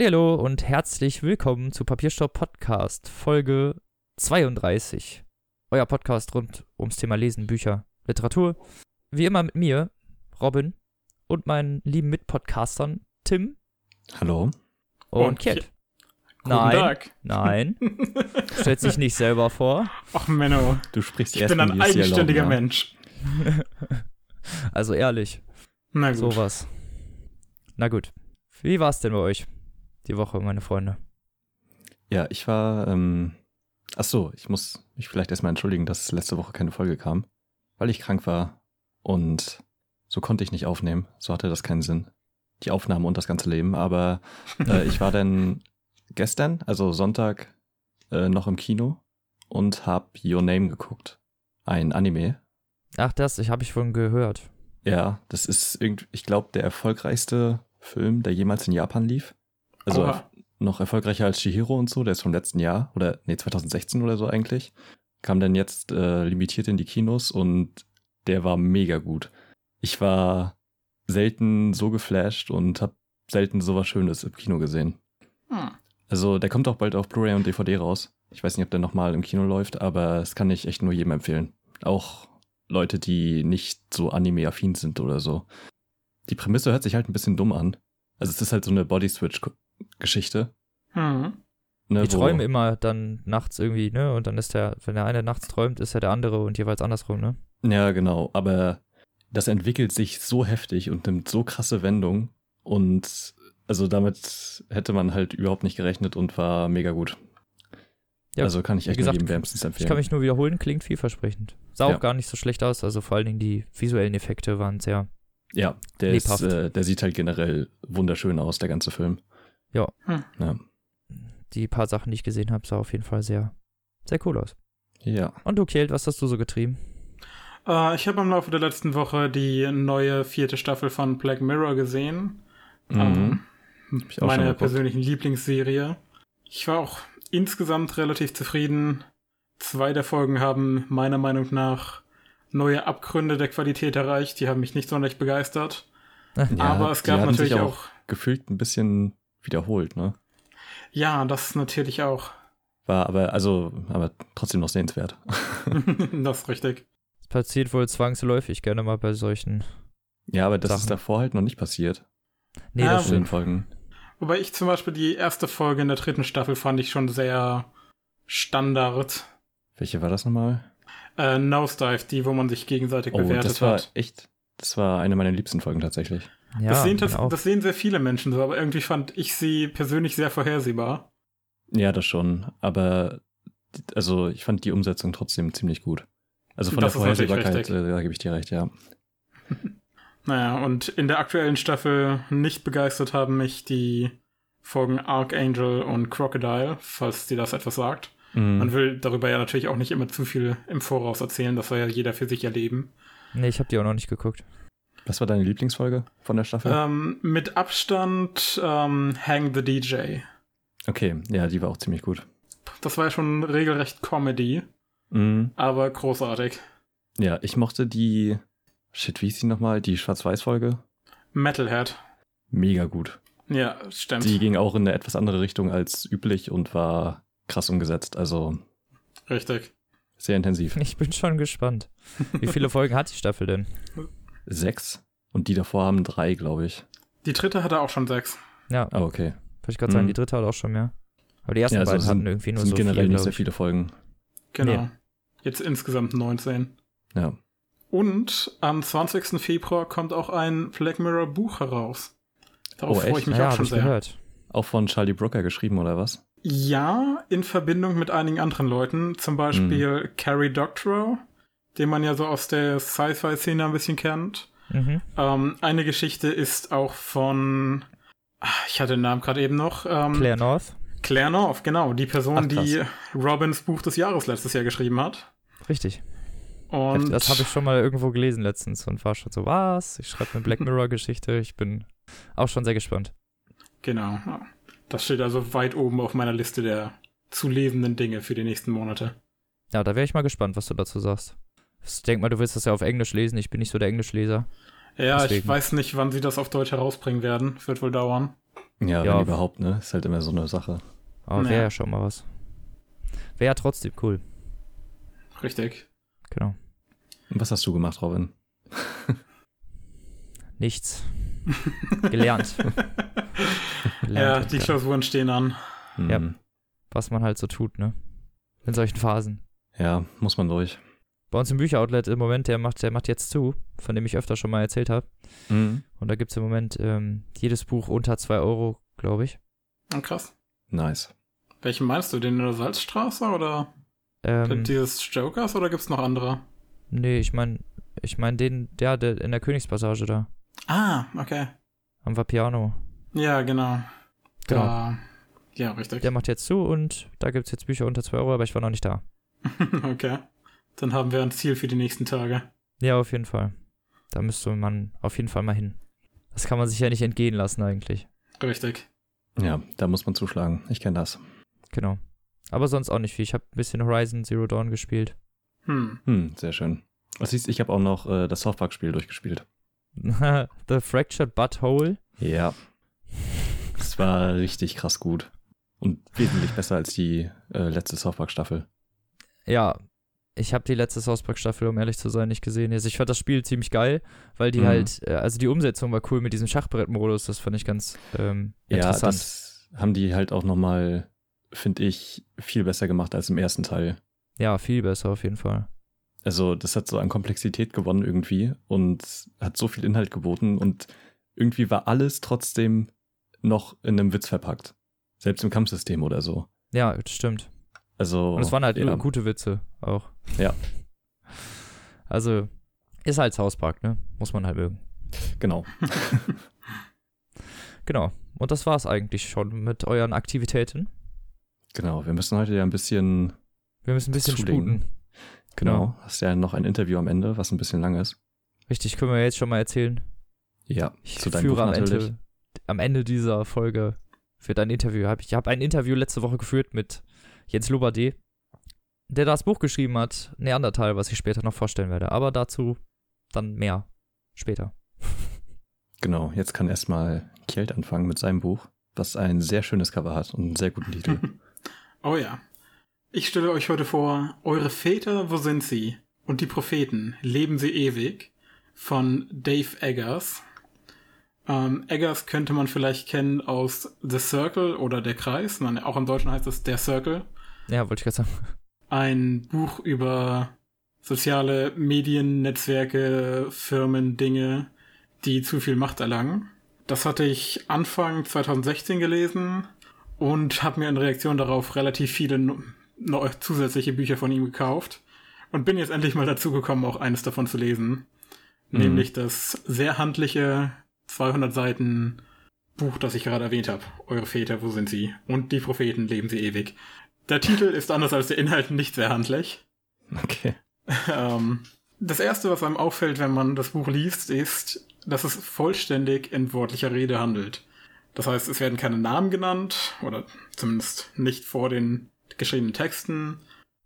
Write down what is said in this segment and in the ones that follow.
Hallihallo und herzlich willkommen zu Papierstopp Podcast, Folge 32. Euer Podcast rund ums Thema Lesen, Bücher, Literatur. Wie immer mit mir, Robin, und meinen lieben Mitpodcastern Tim Hallo. und, Und Kjeld. Guten Nein, Tag. nein, stellt sich nicht selber vor. Ach Menno, Du sprichst ich erst bin ein eigenständiger erlauben, Mensch. Also ehrlich, Na gut. sowas. Na gut. Wie war's denn bei euch die Woche, meine Freunde? Ja, ich war, ähm, ach so, ich muss mich vielleicht erstmal entschuldigen, dass letzte Woche keine Folge kam, weil ich krank war und so konnte ich nicht aufnehmen. So hatte das keinen Sinn. Die Aufnahme und das ganze Leben, aber äh, ich war dann gestern, also Sonntag, äh, noch im Kino und hab Your Name geguckt. Ein Anime. Ach, das, ich habe ich von gehört. Ja, das ist irgendwie, ich glaube, der erfolgreichste Film, der jemals in Japan lief. Also Oha. noch erfolgreicher als Shihiro und so, der ist vom letzten Jahr oder nee, 2016 oder so eigentlich. Kam dann jetzt äh, limitiert in die Kinos und der war mega gut. Ich war selten so geflasht und hab selten sowas Schönes im Kino gesehen. Hm. Also der kommt auch bald auf Blu-ray und DVD raus. Ich weiß nicht, ob der nochmal im Kino läuft, aber es kann ich echt nur jedem empfehlen. Auch Leute, die nicht so anime-affin sind oder so. Die Prämisse hört sich halt ein bisschen dumm an. Also es ist halt so eine Body-Switch-Geschichte. Hm. Ne, Die wo- träumen immer dann nachts irgendwie, ne? Und dann ist der, wenn der eine nachts träumt, ist ja der andere und jeweils andersrum, ne? Ja, genau. Aber das entwickelt sich so heftig und nimmt so krasse Wendungen. Und also damit hätte man halt überhaupt nicht gerechnet und war mega gut. Ja, also kann ich echt gesagt, nur jedem wärmstens Ich empfehlen. kann mich nur wiederholen, klingt vielversprechend. Sah Ja. auch gar nicht so schlecht aus, also vor allen Dingen die visuellen Effekte waren sehr. ja, der, ist, lebhaft. äh, der sieht halt generell wunderschön aus, der ganze Film. Ja. Hm. Ja. Die paar Sachen, die ich gesehen habe, sah auf jeden Fall sehr, sehr cool aus. ja. Und du, Kjeld, was hast du so getrieben? Äh, ich habe im Laufe der letzten Woche die neue vierte Staffel von Black Mirror gesehen. Mhm. Ähm, auch meine persönlichen Lieblingsserie. Ich war auch insgesamt relativ zufrieden. Zwei der Folgen haben meiner Meinung nach neue Abgründe der Qualität erreicht. Die haben mich nicht sonderlich begeistert. Ja, Aber es gab natürlich auch, gefühlt ein bisschen wiederholt, ne? Ja, das natürlich auch. War aber, also, aber trotzdem noch sehenswert. das ist richtig. Es passiert wohl zwangsläufig gerne mal bei solchen. ja, aber das Sachen. ist davor halt noch nicht passiert. Nee, Ja, das in den. Folgen. Wobei ich zum Beispiel die erste Folge in der dritten Staffel fand ich schon sehr Standard. Welche war das nochmal? Äh, Nosedive, die, wo man sich gegenseitig Oh, bewertet das war hat. echt, das war eine meiner liebsten Folgen tatsächlich. Ja, das, sehen auch. das sehen sehr viele Menschen so, aber irgendwie fand ich sie persönlich sehr vorhersehbar. Ja, das schon. Aber also ich fand die Umsetzung trotzdem ziemlich gut. Also von Das der Vorhersehbarkeit, äh, da gebe ich dir recht, ja. Naja, und in der aktuellen Staffel nicht begeistert haben mich die Folgen Archangel und Crocodile, falls dir das etwas sagt. Mhm. Man will darüber ja natürlich auch nicht immer zu viel im Voraus erzählen, das soll ja jeder für sich erleben. Nee, ich habe die auch noch nicht geguckt. Was war deine Lieblingsfolge von der Staffel? Ähm, mit Abstand ähm, Hang the DJ. Okay, ja, die war auch ziemlich gut. Das war ja schon regelrecht Comedy, Mhm. aber großartig. Ja, ich mochte die, shit, wie hieß die nochmal? Die Schwarz-Weiß-Folge? Metalhead. Mega gut. Ja, stimmt. Die ging auch in eine etwas andere Richtung als üblich und war krass umgesetzt. Also Richtig. sehr intensiv. Ich bin schon gespannt. Wie viele Folgen hat die Staffel denn? Sechs. Und die davor haben drei, glaube ich. Die dritte hatte auch schon sechs. Ja, Ah, okay. wollte ich gerade sagen, Mhm. die dritte hat auch schon mehr. Aber die ersten Ja, also beiden sind- hatten irgendwie nur sind so generell viel, nicht sehr viele Folgen. Genau. Nee. Jetzt insgesamt 19. Ja. Und am 20. Februar kommt auch ein Black Mirror Buch heraus. Darauf Oh, freue echt? ich mich ja, auch habe schon ich sehr. gehört. Auch von Charlie Brooker geschrieben, oder was? Ja, in Verbindung mit einigen anderen Leuten. Zum Beispiel Mhm. Carrie Doctorow, den man ja so aus der Sci-Fi-Szene ein bisschen kennt. Mhm. Ähm, eine Geschichte ist auch von, ah, ich hatte den Namen gerade eben noch, ähm, Claire North. Claire North, genau, die Person, Ach, die Robins Buch des Jahres letztes Jahr geschrieben hat. Richtig. Und das habe ich schon mal irgendwo gelesen letztens und war schon so, was? Ich schreibe eine Black Mirror-Geschichte. Ich bin auch schon sehr gespannt. Genau. Das steht also weit oben auf meiner Liste der zu lesenden Dinge für die nächsten Monate. Ja, da wäre ich mal gespannt, was du dazu sagst. Ich denke mal, du willst das ja auf Englisch lesen. Ich bin nicht so der Englischleser. Ja, ich Deswegen. weiß nicht, wann sie das auf Deutsch herausbringen werden. Wird wohl dauern. Ja, Ja. wenn überhaupt, ne? Ist halt immer so eine Sache. Aber wäre Ja. ja schon mal was. Wäre ja trotzdem cool. Richtig. Genau. Und was hast du gemacht, Robin? Nichts. Gelernt. ja, Gelernt, die ja. Klausuren stehen an. Ja. Hm. Was man halt so tut, ne? In solchen Phasen. ja, muss man durch. Bei uns im Bücheroutlet im Moment, der macht, der macht jetzt zu, von dem ich öfter schon mal erzählt habe. Mhm. Und da gibt es im Moment ähm, jedes Buch unter 2 Euro, glaube ich. Oh, krass. Nice. Welchen meinst du? Den in der Salzstraße oder Ähm, dieses Jokers oder gibt's noch andere? nee, ich meine, ich meine den, der, der in der Königspassage da, Ah, okay. am Vapiano. Ja, genau. Genau. Da, ja, richtig. Der macht jetzt zu und da gibt es jetzt Bücher unter 2 Euro, aber ich war noch nicht da. okay. Dann haben wir ein Ziel für die nächsten Tage. Ja, auf jeden Fall. Da müsste man auf jeden Fall mal hin. Das kann man sich ja nicht entgehen lassen eigentlich. Richtig. Ja, da muss man zuschlagen. Ich kenne das. Genau. Aber sonst auch nicht viel. Ich habe ein bisschen Horizon Zero Dawn gespielt. Hm. Hm, sehr schön. Was siehst ich habe auch noch äh, das South Park-Spiel durchgespielt. The Fractured Butthole. Ja. Es war richtig krass gut. Und wesentlich besser als die äh, letzte South Park-Staffel. Ja, ich habe die letzte South Park Staffel, um ehrlich zu sein, nicht gesehen. Also ich fand das Spiel ziemlich geil, weil die Mhm. halt, äh, also die Umsetzung war cool mit diesem Schachbrettmodus. Das fand ich ganz ähm, Ja, interessant. das haben die halt auch nochmal, finde ich, viel besser gemacht als im ersten Teil. ja, viel besser auf jeden Fall. Also, das hat so an Komplexität gewonnen irgendwie und hat so viel Inhalt geboten und irgendwie war alles trotzdem noch in einem Witz verpackt. Selbst im Kampfsystem oder so. Ja, das stimmt. Also. Und es waren halt ja, gute Witze auch. Ja. Also, ist halt South Park, ne? Muss man halt mögen. Genau. Genau. Und das war's eigentlich schon mit euren Aktivitäten. Genau. Wir müssen heute ja ein bisschen. Wir müssen ein bisschen Zulegen. sputen. Genau. Hast ja noch ein Interview am Ende, was ein bisschen lang ist. Richtig, können wir jetzt schon mal erzählen. Ja. Ich zu deinem führe am. Ende, am Ende dieser Folge wird ein Interview. Hab ich habe ein Interview letzte Woche geführt mit Jens Lobade, der das Buch geschrieben hat, Neandertal, was ich später noch vorstellen werde. Aber dazu dann mehr später. Genau. Jetzt kann erstmal Kjeld anfangen mit seinem Buch, was ein sehr schönes Cover hat und einen sehr guten Titel. Oh ja. Ich stelle euch heute vor, Eure Väter, wo sind sie? Und die Propheten, leben sie ewig? Von Dave Eggers. Ähm, Eggers könnte man vielleicht kennen aus The Circle oder Der Kreis. Nein, auch im Deutschen heißt es Der Circle. Ja, wollte ich gerade sagen. Ein Buch über soziale Medien, Netzwerke, Firmen, Dinge, die zu viel Macht erlangen. Das hatte ich Anfang 2016 gelesen und habe mir in Reaktion darauf relativ viele zusätzliche Bücher von ihm gekauft und bin jetzt endlich mal dazu gekommen, auch eines davon zu lesen. Mhm. Nämlich das sehr handliche 200 Seiten Buch, das ich gerade erwähnt habe. Eure Väter, wo sind sie? Und die Propheten, leben sie ewig. Der Titel ist anders als der Inhalt nicht sehr handlich. Okay. Ähm, das erste, was einem auffällt, wenn man das Buch liest, ist, dass es vollständig in wortlicher Rede handelt. Das heißt, es werden keine Namen genannt, oder zumindest nicht vor den geschriebenen Texten.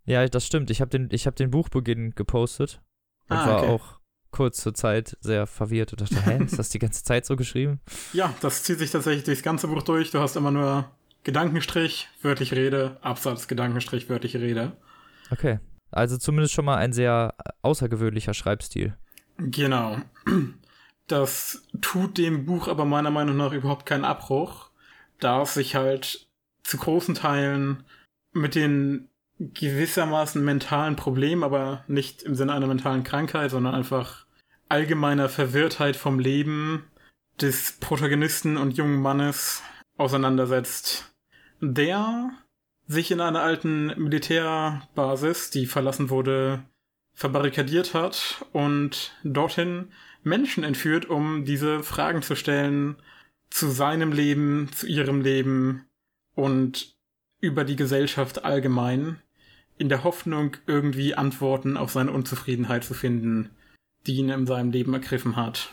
Ja, das stimmt. Ich habe den, ich hab den Buchbeginn gepostet und Ah, war okay. auch kurz zur Zeit sehr verwirrt und dachte, hä, ist das die ganze Zeit so geschrieben? Ja, das zieht sich tatsächlich durchs ganze Buch durch. Du hast immer nur Gedankenstrich, wörtliche Rede, Absatz, Gedankenstrich, wörtliche Rede. Okay. Also zumindest schon mal ein sehr außergewöhnlicher Schreibstil. Genau. Das tut dem Buch aber meiner Meinung nach überhaupt keinen Abbruch, da es sich halt zu großen Teilen mit den gewissermaßen mentalen Problemen, aber nicht im Sinne einer mentalen Krankheit, sondern einfach allgemeiner Verwirrtheit vom Leben des Protagonisten und jungen Mannes auseinandersetzt, der sich in einer alten Militärbasis, die verlassen wurde, verbarrikadiert hat und dorthin Menschen entführt, um diese Fragen zu stellen zu seinem Leben, zu ihrem Leben und über die Gesellschaft allgemein, in der Hoffnung, irgendwie Antworten auf seine Unzufriedenheit zu finden, die ihn in seinem Leben ergriffen hat.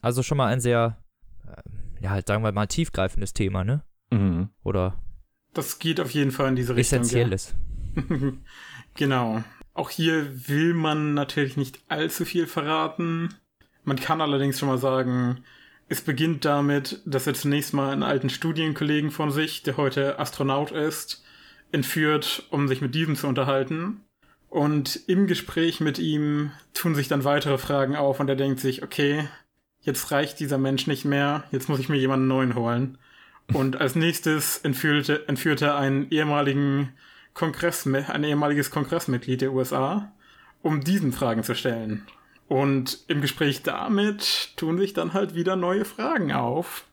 Also schon mal ein sehr, äh, ja, halt sagen wir mal tiefgreifendes Thema, ne? Mhm. Oder Das geht auf jeden Fall in diese Richtung. ja. essentielles. genau. Auch hier will man natürlich nicht allzu viel verraten. Man kann allerdings schon mal sagen, Es beginnt damit, dass er zunächst mal einen alten Studienkollegen von sich, der heute Astronaut ist, entführt, um sich mit diesem zu unterhalten. Und im Gespräch mit ihm tun sich dann weitere Fragen auf und er denkt sich, okay, jetzt reicht dieser Mensch nicht mehr, jetzt muss ich mir jemanden neuen holen. Und als nächstes entführte, entführte er einen ehemaligen Kongress, ein ehemaliges Kongressmitglied der USA, um diesen Fragen zu stellen. Und im Gespräch damit tun sich dann halt wieder neue Fragen auf.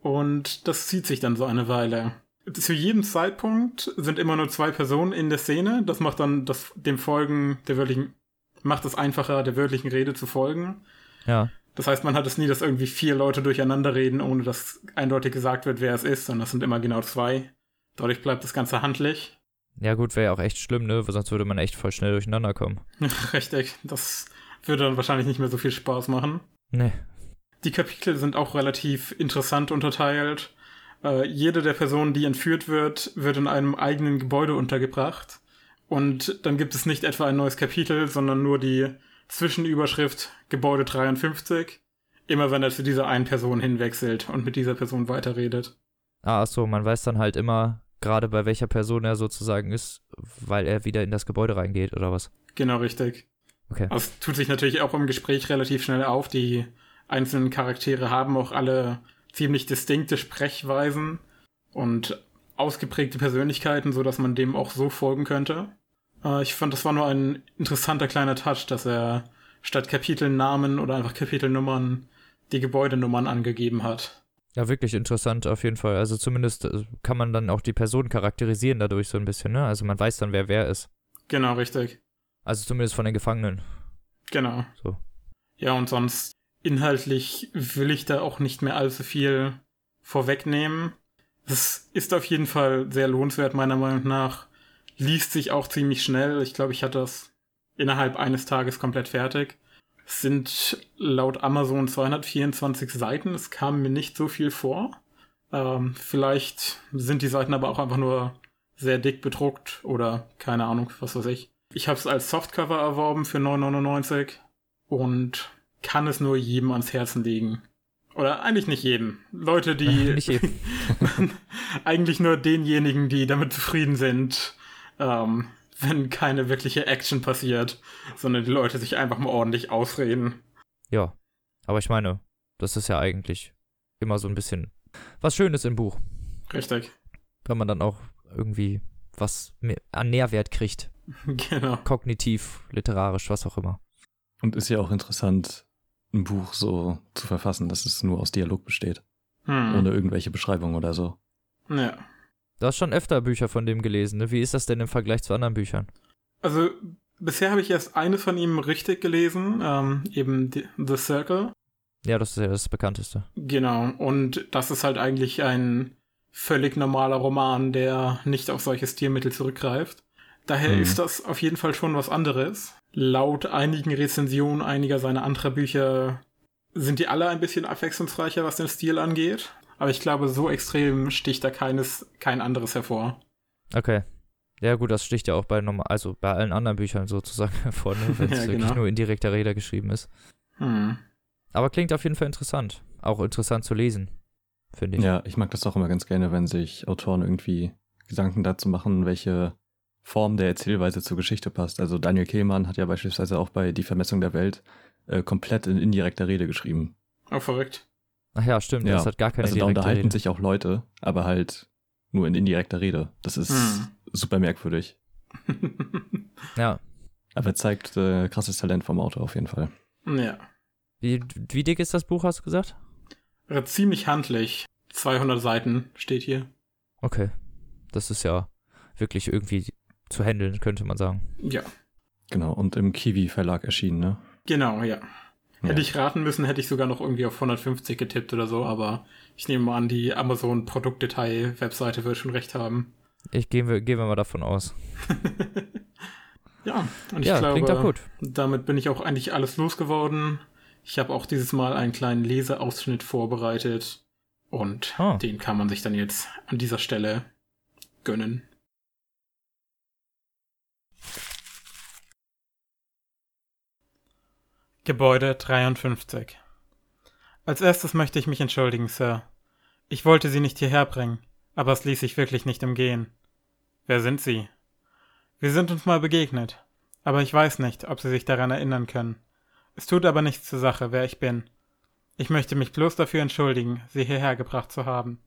Und das zieht sich dann so eine Weile. Zu jedem Zeitpunkt sind immer nur zwei Personen in der Szene. Das macht dann das, dem Folgen der wörtlichen, macht es einfacher, der wörtlichen Rede zu folgen. Ja. Das heißt, man hat es nie, dass irgendwie vier Leute durcheinander reden, ohne dass eindeutig gesagt wird, wer es ist, sondern es sind immer genau zwei. Dadurch bleibt das Ganze handlich. Ja, gut, wäre ja auch echt schlimm, ne? Weil sonst würde man echt voll schnell durcheinander kommen. Richtig. Das würde dann wahrscheinlich nicht mehr so viel Spaß machen. Nee. Die Kapitel sind auch relativ interessant unterteilt. Äh, jede der Personen, die entführt wird, wird in einem eigenen Gebäude untergebracht. Und dann gibt es nicht etwa ein neues Kapitel, sondern nur die Zwischenüberschrift Gebäude 53. Immer wenn er zu dieser einen Person hinwechselt und mit dieser Person weiterredet. Ah, achso, man weiß dann halt immer gerade bei welcher Person er sozusagen ist, weil er wieder in das Gebäude reingeht oder was? Genau, richtig. Okay. Es tut sich natürlich auch im Gespräch relativ schnell auf. Die einzelnen Charaktere haben auch alle ziemlich distinkte Sprechweisen und ausgeprägte Persönlichkeiten, so dass man dem auch so folgen könnte. Äh, ich fand, das war nur ein interessanter kleiner Touch, dass er statt Kapitelnamen oder einfach Kapitelnummern die Gebäudenummern angegeben hat. Ja, wirklich interessant auf jeden Fall. Also zumindest äh, kann man dann auch die Person charakterisieren dadurch so ein bisschen, ne? Also man weiß dann, wer wer ist. Genau, richtig. Also zumindest von den Gefangenen. Genau. So. Ja, und sonst inhaltlich will ich da auch nicht mehr allzu viel vorwegnehmen. Es ist auf jeden Fall sehr lohnenswert, meiner Meinung nach. Liest sich auch ziemlich schnell. Ich glaube, ich hatte das innerhalb eines Tages komplett fertig. Es sind laut Amazon 224 Seiten. Es kam mir nicht so viel vor. Ähm, vielleicht sind die Seiten aber auch einfach nur sehr dick bedruckt oder keine Ahnung, was weiß ich. Ich habe es als Softcover erworben für 9,99 und kann es nur jedem ans Herzen legen. Oder eigentlich nicht jedem. Leute, die. Nicht jedem. eigentlich nur denjenigen, die damit zufrieden sind, ähm, wenn keine wirkliche Action passiert, sondern die Leute sich einfach mal ordentlich ausreden. Ja. Aber ich meine, das ist ja eigentlich immer so ein bisschen was Schönes im Buch. Richtig. Wenn man dann auch irgendwie was mehr- an Nährwert kriegt. Genau. Kognitiv, literarisch, was auch immer. Und ist ja auch interessant, ein Buch so zu verfassen, dass es nur aus Dialog besteht, Hm. ohne irgendwelche Beschreibungen oder so. Ja. Du hast schon öfter Bücher von dem gelesen, ne? Wie ist das denn im Vergleich zu anderen Büchern? Also, bisher habe ich erst eine von ihm richtig gelesen, ähm, eben The Circle. Ja, das ist ja das bekannteste. Genau, und das ist halt eigentlich ein völlig normaler Roman, der nicht auf solche Stilmittel zurückgreift. Daher Mhm. ist das auf jeden Fall schon was anderes. Laut einigen Rezensionen einiger seiner anderen Bücher sind die alle ein bisschen abwechslungsreicher, was den Stil angeht. Aber ich glaube, so extrem sticht da keines, kein anderes hervor. Okay. Ja, gut, das sticht ja auch bei normal, also bei allen anderen Büchern sozusagen hervor, ne? wenn es Ja, wirklich genau. nur in direkter Rede geschrieben ist. Hm. Aber klingt auf jeden Fall interessant. Auch interessant zu lesen, finde ich. Ja, ich mag das auch immer ganz gerne, wenn sich Autoren irgendwie Gedanken dazu machen, welche Form der Erzählweise zur Geschichte passt. Also Daniel Kehlmann hat ja beispielsweise auch bei Die Vermessung der Welt äh, komplett in indirekter Rede geschrieben. Oh, verrückt. Ach ja, stimmt, Ja, das hat gar keine also da unterhalten Rede. sich auch Leute, aber halt nur in indirekter Rede. Das ist Hm. super merkwürdig. Ja. Aber zeigt äh, krasses Talent vom Autor auf jeden Fall. ja. Wie, wie dick ist das Buch, hast du gesagt? Äh, Ziemlich handlich. 200 Seiten steht hier. Okay. Das ist ja wirklich irgendwie zu handeln, könnte man sagen. Ja. Genau, und im Kiwi Verlag erschienen, ne? Genau, ja. Ja. Hätte ich raten müssen, hätte ich sogar noch irgendwie auf 150 getippt oder so, aber ich nehme mal an, die Amazon Produktdetail-Webseite wird schon recht haben. Ich gehen wir, gehen wir mal davon aus. ja, und ich ja, glaube, klingt doch gut. damit bin ich auch eigentlich alles losgeworden. Ich habe auch dieses Mal einen kleinen Leseausschnitt vorbereitet und Ah. den kann man sich dann jetzt an dieser Stelle gönnen. Gebäude 53 Als erstes möchte ich mich entschuldigen, Sir. Ich wollte Sie nicht hierher bringen, aber es ließ sich wirklich nicht umgehen. Wer sind Sie? Wir sind uns mal begegnet, aber ich weiß nicht, ob Sie sich daran erinnern können. Es tut aber nichts zur Sache, wer ich bin. Ich möchte mich bloß dafür entschuldigen, Sie hierher gebracht zu haben.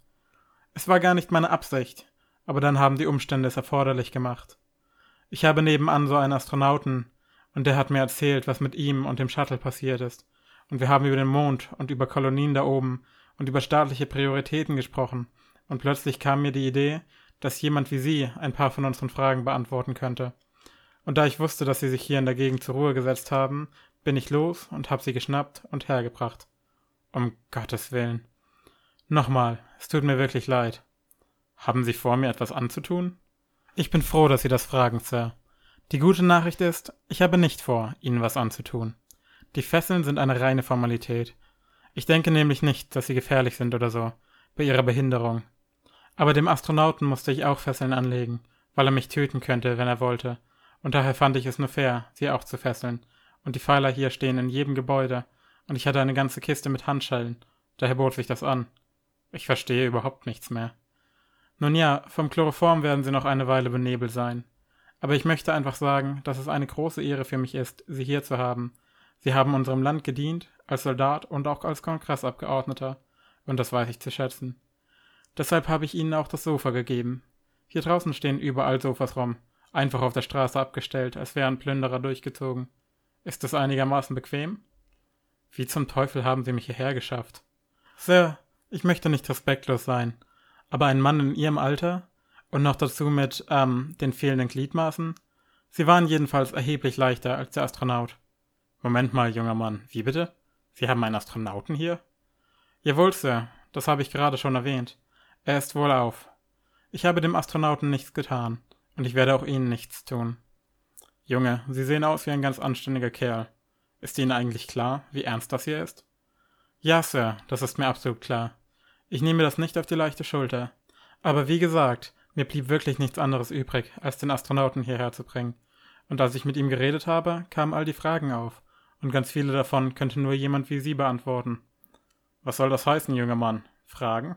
Es war gar nicht meine Absicht, aber dann haben die Umstände es erforderlich gemacht. Ich habe nebenan so einen Astronauten, und der hat mir erzählt, was mit ihm und dem Shuttle passiert ist. Und wir haben über den Mond und über Kolonien da oben und über staatliche Prioritäten gesprochen. Und plötzlich kam mir die Idee, dass jemand wie Sie ein paar von unseren Fragen beantworten könnte. Und da ich wusste, dass Sie sich hier in der Gegend zur Ruhe gesetzt haben, bin ich los und hab Sie geschnappt und hergebracht. Um Gottes Willen. Nochmal, es tut mir wirklich leid. Haben Sie vor, mir etwas anzutun? Ich bin froh, dass Sie das fragen, Sir. Die gute Nachricht ist, ich habe nicht vor, Ihnen was anzutun. Die Fesseln sind eine reine Formalität. Ich denke nämlich nicht, dass sie gefährlich sind oder so, bei ihrer Behinderung. Aber dem Astronauten musste ich auch Fesseln anlegen, weil er mich töten könnte, wenn er wollte, und daher fand ich es nur fair, sie auch zu fesseln. Und die Pfeiler hier stehen in jedem Gebäude, und ich hatte eine ganze Kiste mit Handschellen, daher bot sich das an. Ich verstehe überhaupt nichts mehr. Nun ja, vom Chloroform werden sie noch eine Weile benebelt sein. Aber ich möchte einfach sagen, dass es eine große Ehre für mich ist, sie hier zu haben, Sie haben unserem Land gedient, als Soldat und auch als Kongressabgeordneter, und das weiß ich zu schätzen. Deshalb habe ich Ihnen auch das Sofa gegeben. Hier draußen stehen überall Sofas rum, einfach auf der Straße abgestellt, als wären Plünderer durchgezogen. Ist das einigermaßen bequem? Wie zum Teufel haben Sie mich hierher geschafft? Sir, ich möchte nicht respektlos sein, aber ein Mann in Ihrem Alter und noch dazu mit, ähm, den fehlenden Gliedmaßen? Sie waren jedenfalls erheblich leichter als der Astronaut. Moment mal, junger Mann, wie bitte? Sie haben einen Astronauten hier? Jawohl, Sir, das habe ich gerade schon erwähnt. Er ist wohlauf. Ich habe dem Astronauten nichts getan, und ich werde auch Ihnen nichts tun. Junge, Sie sehen aus wie ein ganz anständiger Kerl. Ist Ihnen eigentlich klar, wie ernst das hier ist? Ja, Sir, das ist mir absolut klar. Ich nehme das nicht auf die leichte Schulter. Aber wie gesagt, mir blieb wirklich nichts anderes übrig, als den Astronauten hierher zu bringen. Und als ich mit ihm geredet habe, kamen all die Fragen auf, und ganz viele davon könnte nur jemand wie Sie beantworten. Was soll das heißen, junger Mann? Fragen?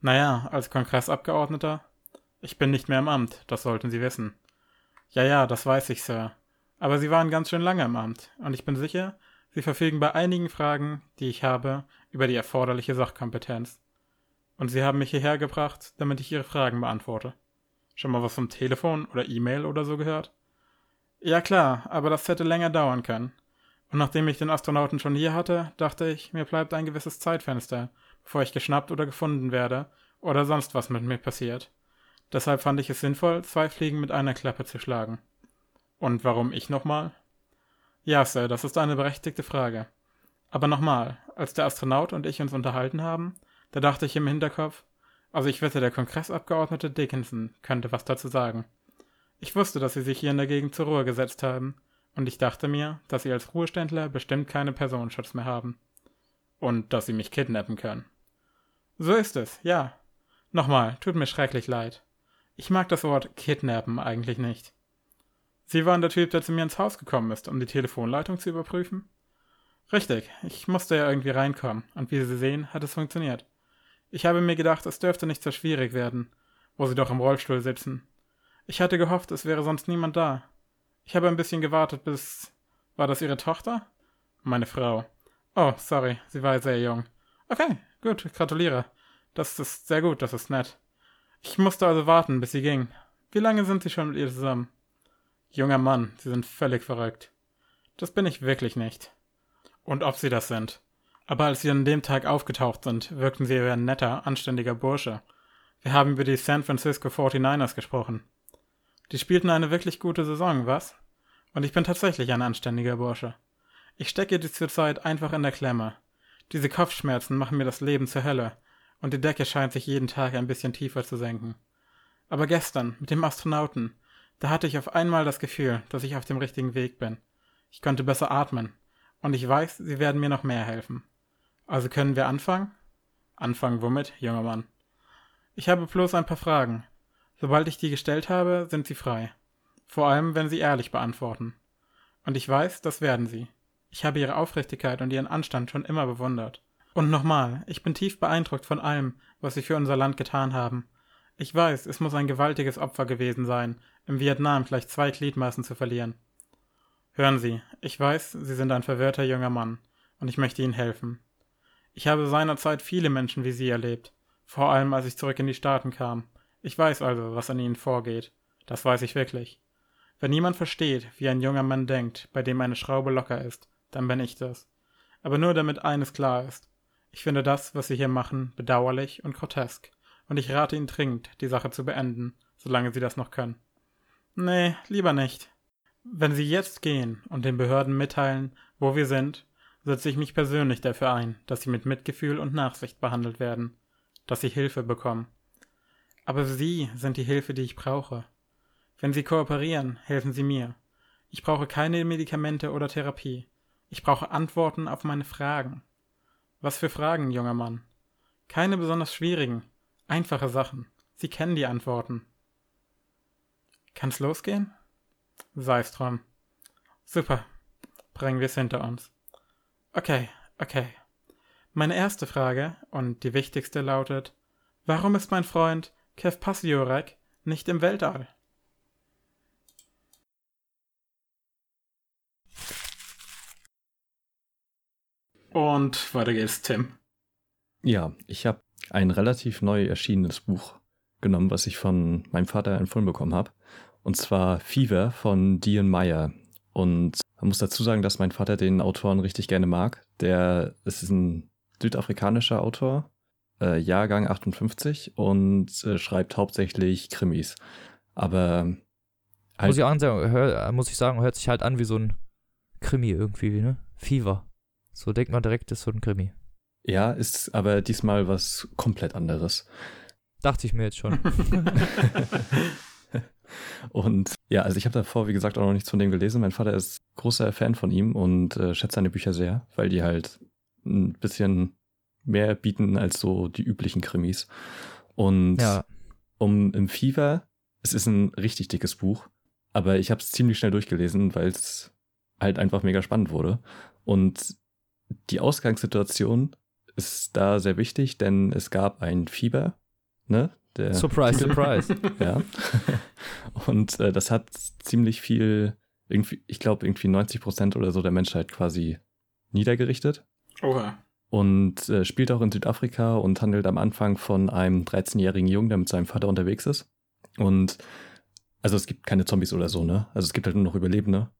Naja, als Kongressabgeordneter? Ich bin nicht mehr im Amt, das sollten Sie wissen. Ja, ja, das weiß ich, Sir. Aber Sie waren ganz schön lange im Amt, und ich bin sicher, Sie verfügen bei einigen Fragen, die ich habe, über die erforderliche Sachkompetenz. Und Sie haben mich hierher gebracht, damit ich Ihre Fragen beantworte. Schon mal was vom Telefon oder E-Mail oder so gehört? Ja klar, aber das hätte länger dauern können. Und nachdem ich den Astronauten schon hier hatte, dachte ich, mir bleibt ein gewisses Zeitfenster, bevor ich geschnappt oder gefunden werde oder sonst was mit mir passiert. Deshalb fand ich es sinnvoll, zwei Fliegen mit einer Klappe zu schlagen. Und warum ich nochmal? Ja, Sir, das ist eine berechtigte Frage. Aber nochmal, als der Astronaut und ich uns unterhalten haben, da dachte ich im Hinterkopf, also ich wette, der Kongressabgeordnete Dickinson könnte was dazu sagen. Ich wusste, dass sie sich hier in der Gegend zur Ruhe gesetzt haben, und ich dachte mir, dass sie als Ruheständler bestimmt keine Personenschutz mehr haben. Und dass sie mich kidnappen können. So ist es, ja. Nochmal, tut mir schrecklich leid. Ich mag das Wort kidnappen eigentlich nicht. Sie waren der Typ, der zu mir ins Haus gekommen ist, um die Telefonleitung zu überprüfen? Richtig, ich musste ja irgendwie reinkommen, und wie Sie sehen, hat es funktioniert. Ich habe mir gedacht, es dürfte nicht so schwierig werden, wo Sie doch im Rollstuhl sitzen. Ich hatte gehofft, es wäre sonst niemand da, ich habe ein bisschen gewartet, bis. War das Ihre Tochter? Meine Frau. Oh, sorry, sie war sehr jung. Okay, gut, gratuliere. Das ist sehr gut, das ist nett. Ich musste also warten, bis sie ging. Wie lange sind Sie schon mit ihr zusammen? Junger Mann, Sie sind völlig verrückt. Das bin ich wirklich nicht. Und ob Sie das sind. Aber als Sie an dem Tag aufgetaucht sind, wirkten Sie wie ein netter, anständiger Bursche. Wir haben über die San Francisco 49ers gesprochen. Die spielten eine wirklich gute Saison, was? Und ich bin tatsächlich ein anständiger Bursche. Ich stecke die zurzeit einfach in der Klemme. Diese Kopfschmerzen machen mir das Leben zur Hölle, und die Decke scheint sich jeden Tag ein bisschen tiefer zu senken. Aber gestern, mit dem Astronauten, da hatte ich auf einmal das Gefühl, dass ich auf dem richtigen Weg bin. Ich konnte besser atmen, und ich weiß, sie werden mir noch mehr helfen. Also können wir anfangen? Anfangen womit, junger Mann? Ich habe bloß ein paar Fragen, Sobald ich die gestellt habe, sind sie frei. Vor allem, wenn sie ehrlich beantworten. Und ich weiß, das werden sie. Ich habe ihre Aufrichtigkeit und ihren Anstand schon immer bewundert. Und nochmal, ich bin tief beeindruckt von allem, was Sie für unser Land getan haben. Ich weiß, es muss ein gewaltiges Opfer gewesen sein, im Vietnam gleich zwei Gliedmaßen zu verlieren. Hören Sie, ich weiß, Sie sind ein verwirrter junger Mann, und ich möchte Ihnen helfen. Ich habe seinerzeit viele Menschen wie Sie erlebt, vor allem als ich zurück in die Staaten kam. Ich weiß also, was an Ihnen vorgeht. Das weiß ich wirklich. Wenn jemand versteht, wie ein junger Mann denkt, bei dem eine Schraube locker ist, dann bin ich das. Aber nur damit eines klar ist. Ich finde das, was Sie hier machen, bedauerlich und grotesk, und ich rate Ihnen dringend, die Sache zu beenden, solange Sie das noch können. Nee, lieber nicht. Wenn Sie jetzt gehen und den Behörden mitteilen, wo wir sind, setze ich mich persönlich dafür ein, dass Sie mit Mitgefühl und Nachsicht behandelt werden, dass Sie Hilfe bekommen. Aber Sie sind die Hilfe, die ich brauche. Wenn Sie kooperieren, helfen Sie mir. Ich brauche keine Medikamente oder Therapie. Ich brauche Antworten auf meine Fragen. Was für Fragen, junger Mann? Keine besonders schwierigen, einfache Sachen. Sie kennen die Antworten. Kann's losgehen? Sei's drum. Super. Bringen wir's hinter uns. Okay, okay. Meine erste Frage und die wichtigste lautet, warum ist mein Freund Kev Pasiorek nicht im Weltall? Und weiter geht's, Tim. Ja, ich habe ein relativ neu erschienenes Buch genommen, was ich von meinem Vater empfohlen bekommen habe. Und zwar Fever von Dion Meyer. Und man muss dazu sagen, dass mein Vater den Autoren richtig gerne mag. Der ist ein südafrikanischer Autor, äh, Jahrgang 58 und äh, schreibt hauptsächlich Krimis. Aber halt muss, ich auch sagen, hör, muss ich sagen, hört sich halt an wie so ein Krimi irgendwie, ne? Fever. So denkt man direkt, ist so ein Krimi. Ja, ist aber diesmal was komplett anderes. Dachte ich mir jetzt schon. und ja, also ich habe davor, wie gesagt, auch noch nichts von dem gelesen. Mein Vater ist großer Fan von ihm und äh, schätzt seine Bücher sehr, weil die halt ein bisschen mehr bieten als so die üblichen Krimis. Und ja. um im Fever, es ist ein richtig dickes Buch, aber ich habe es ziemlich schnell durchgelesen, weil es halt einfach mega spannend wurde. Und die Ausgangssituation ist da sehr wichtig, denn es gab ein Fieber, ne? Der surprise, surprise. ja. Und äh, das hat ziemlich viel, irgendwie, ich glaube, irgendwie 90 Prozent oder so der Menschheit quasi niedergerichtet. Oha. Und äh, spielt auch in Südafrika und handelt am Anfang von einem 13-jährigen Jungen, der mit seinem Vater unterwegs ist. Und also es gibt keine Zombies oder so, ne? Also es gibt halt nur noch Überlebende.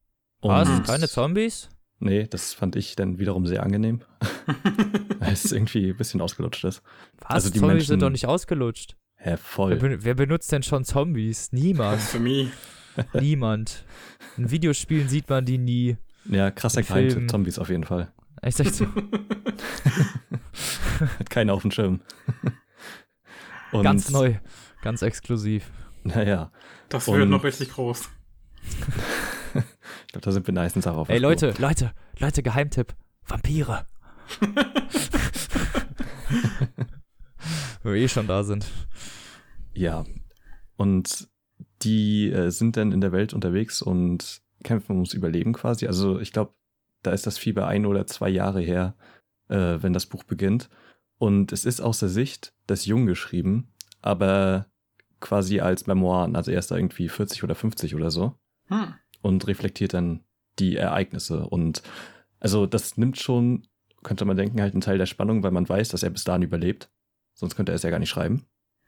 Was? Keine Zombies? Nee, das fand ich dann wiederum sehr angenehm. Weil es irgendwie ein bisschen ausgelutscht ist. Was? Also die Zombies Menschen, sind doch nicht ausgelutscht. Ja, voll. Wer, wer benutzt denn schon Zombies? Niemand. Für mich. Niemand. In Videospielen sieht man die nie. Ja, krasser Geheimtipp, Zombies auf jeden Fall. Echt, echt so? Hat keiner auf dem Schirm. Und ganz neu, ganz exklusiv. Naja. Das wird noch richtig groß. ich glaube, da sind wir meistens auch auf. Ey, Leute, Leute, Leute, Geheimtipp. Vampire. Wo wir eh schon da sind. Ja. Und die äh, sind dann in der Welt unterwegs und kämpfen ums Überleben quasi. Also ich glaube, da ist das Fieber ein oder zwei Jahre her, äh, wenn das Buch beginnt. Und es ist aus der Sicht des Jungen geschrieben, aber quasi als Memoiren. Also er ist da irgendwie 40 oder 50 oder so. Hm. Und reflektiert dann die Ereignisse. Und also das nimmt schon, könnte man denken, halt einen Teil der Spannung, weil man weiß, dass er bis dahin überlebt. Sonst könnte er es ja gar nicht schreiben.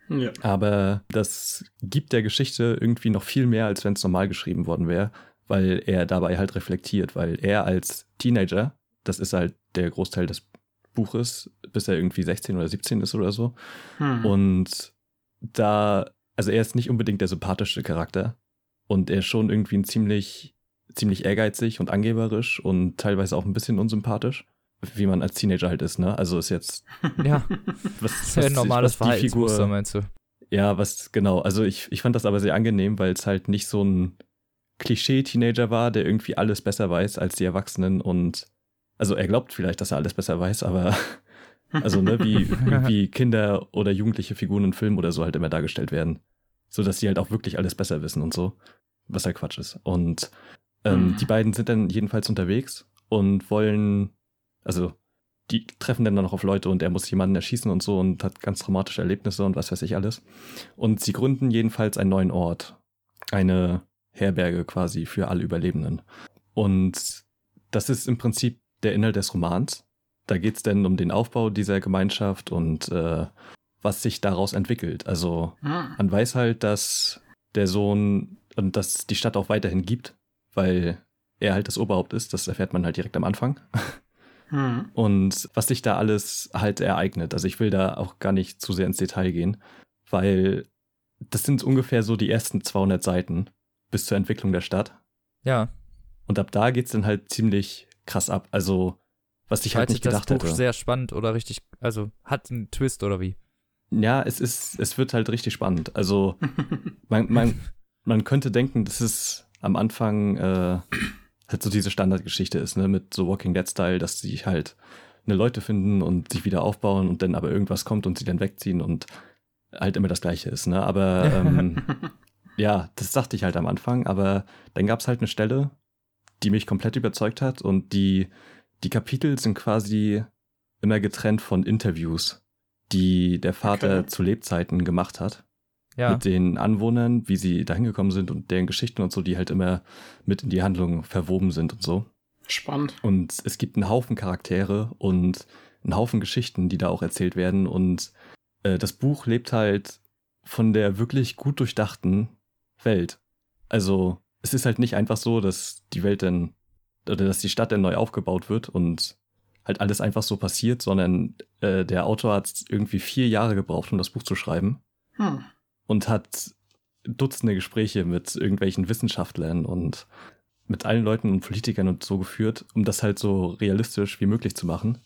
Ja. Aber das gibt der Geschichte irgendwie noch viel mehr, als wenn es normal geschrieben worden wäre, weil er dabei halt reflektiert, weil er als Teenager, das ist halt der Großteil des Buches, bis er irgendwie 16 oder 17 ist oder so. Hm. Und da, also er ist nicht unbedingt der sympathische Charakter und er ist schon irgendwie ein ziemlich, ziemlich ehrgeizig und angeberisch und teilweise auch ein bisschen unsympathisch wie man als Teenager halt ist, ne? Also ist jetzt. Ja. Was, ist ja normales Verhaltensmuster, meinst du? Ja, was, genau. Also ich, ich fand das aber sehr angenehm, weil es halt nicht so ein Klischee-Teenager war, der irgendwie alles besser weiß als die Erwachsenen und. Also er glaubt vielleicht, dass er alles besser weiß, aber. Also, ne, wie, wie Kinder oder jugendliche Figuren in Filmen oder so halt immer dargestellt werden. So dass sie halt auch wirklich alles besser wissen und so. Was halt Quatsch ist. Und ähm, mhm. die beiden sind dann jedenfalls unterwegs und wollen also die treffen dann noch auf Leute und er muss jemanden erschießen und so und hat ganz traumatische Erlebnisse und was weiß ich alles. Und sie gründen jedenfalls einen neuen Ort. Eine Herberge quasi für alle Überlebenden. Und das ist im Prinzip der Inhalt des Romans. Da geht es dann um den Aufbau dieser Gemeinschaft und äh, was sich daraus entwickelt. Also Hm. man weiß halt, dass der Sohn und dass die Stadt auch weiterhin gibt, weil er halt das Oberhaupt ist. Das erfährt man halt direkt am Anfang. Hm. Und was sich da alles halt ereignet. Also ich will da auch gar nicht zu sehr ins Detail gehen, weil das sind ungefähr so die ersten 200 Seiten bis zur Entwicklung der Stadt. Ja, Und ab da geht's dann halt ziemlich krass ab. Also was ich halt nicht das gedacht Buch hätte. sehr spannend oder richtig, also hat einen Twist oder wie? Ja, es ist, es wird halt richtig spannend. Also man, man, man könnte denken, dass es am Anfang äh, halt so diese Standardgeschichte ist, ne, mit so Walking Dead-Style, dass sie halt eine Leute finden und sich wieder aufbauen und dann aber irgendwas kommt und sie dann wegziehen und halt immer das Gleiche ist, ne? Aber ähm, ja, das dachte ich halt am Anfang, aber dann gab's halt eine Stelle, die mich komplett überzeugt hat und die, die Kapitel sind quasi immer getrennt von Interviews, die der Vater Okay. zu Lebzeiten gemacht hat Ja, mit den Anwohnern, wie sie dahin gekommen sind und deren Geschichten und so, die halt immer mit in die Handlung verwoben sind und so. Spannend. Und es gibt einen Haufen Charaktere und einen Haufen Geschichten, die da auch erzählt werden. Und äh, das Buch lebt halt von der wirklich gut durchdachten Welt. Also es ist halt nicht einfach so, dass die Welt dann oder dass die Stadt dann neu aufgebaut wird und halt alles einfach so passiert, sondern äh, der Autor hat irgendwie vier Jahre gebraucht, um das Buch zu schreiben Hm. Und hat Dutzende Gespräche mit irgendwelchen Wissenschaftlern und mit allen Leuten und Politikern und so geführt, um das halt so realistisch wie möglich zu machen.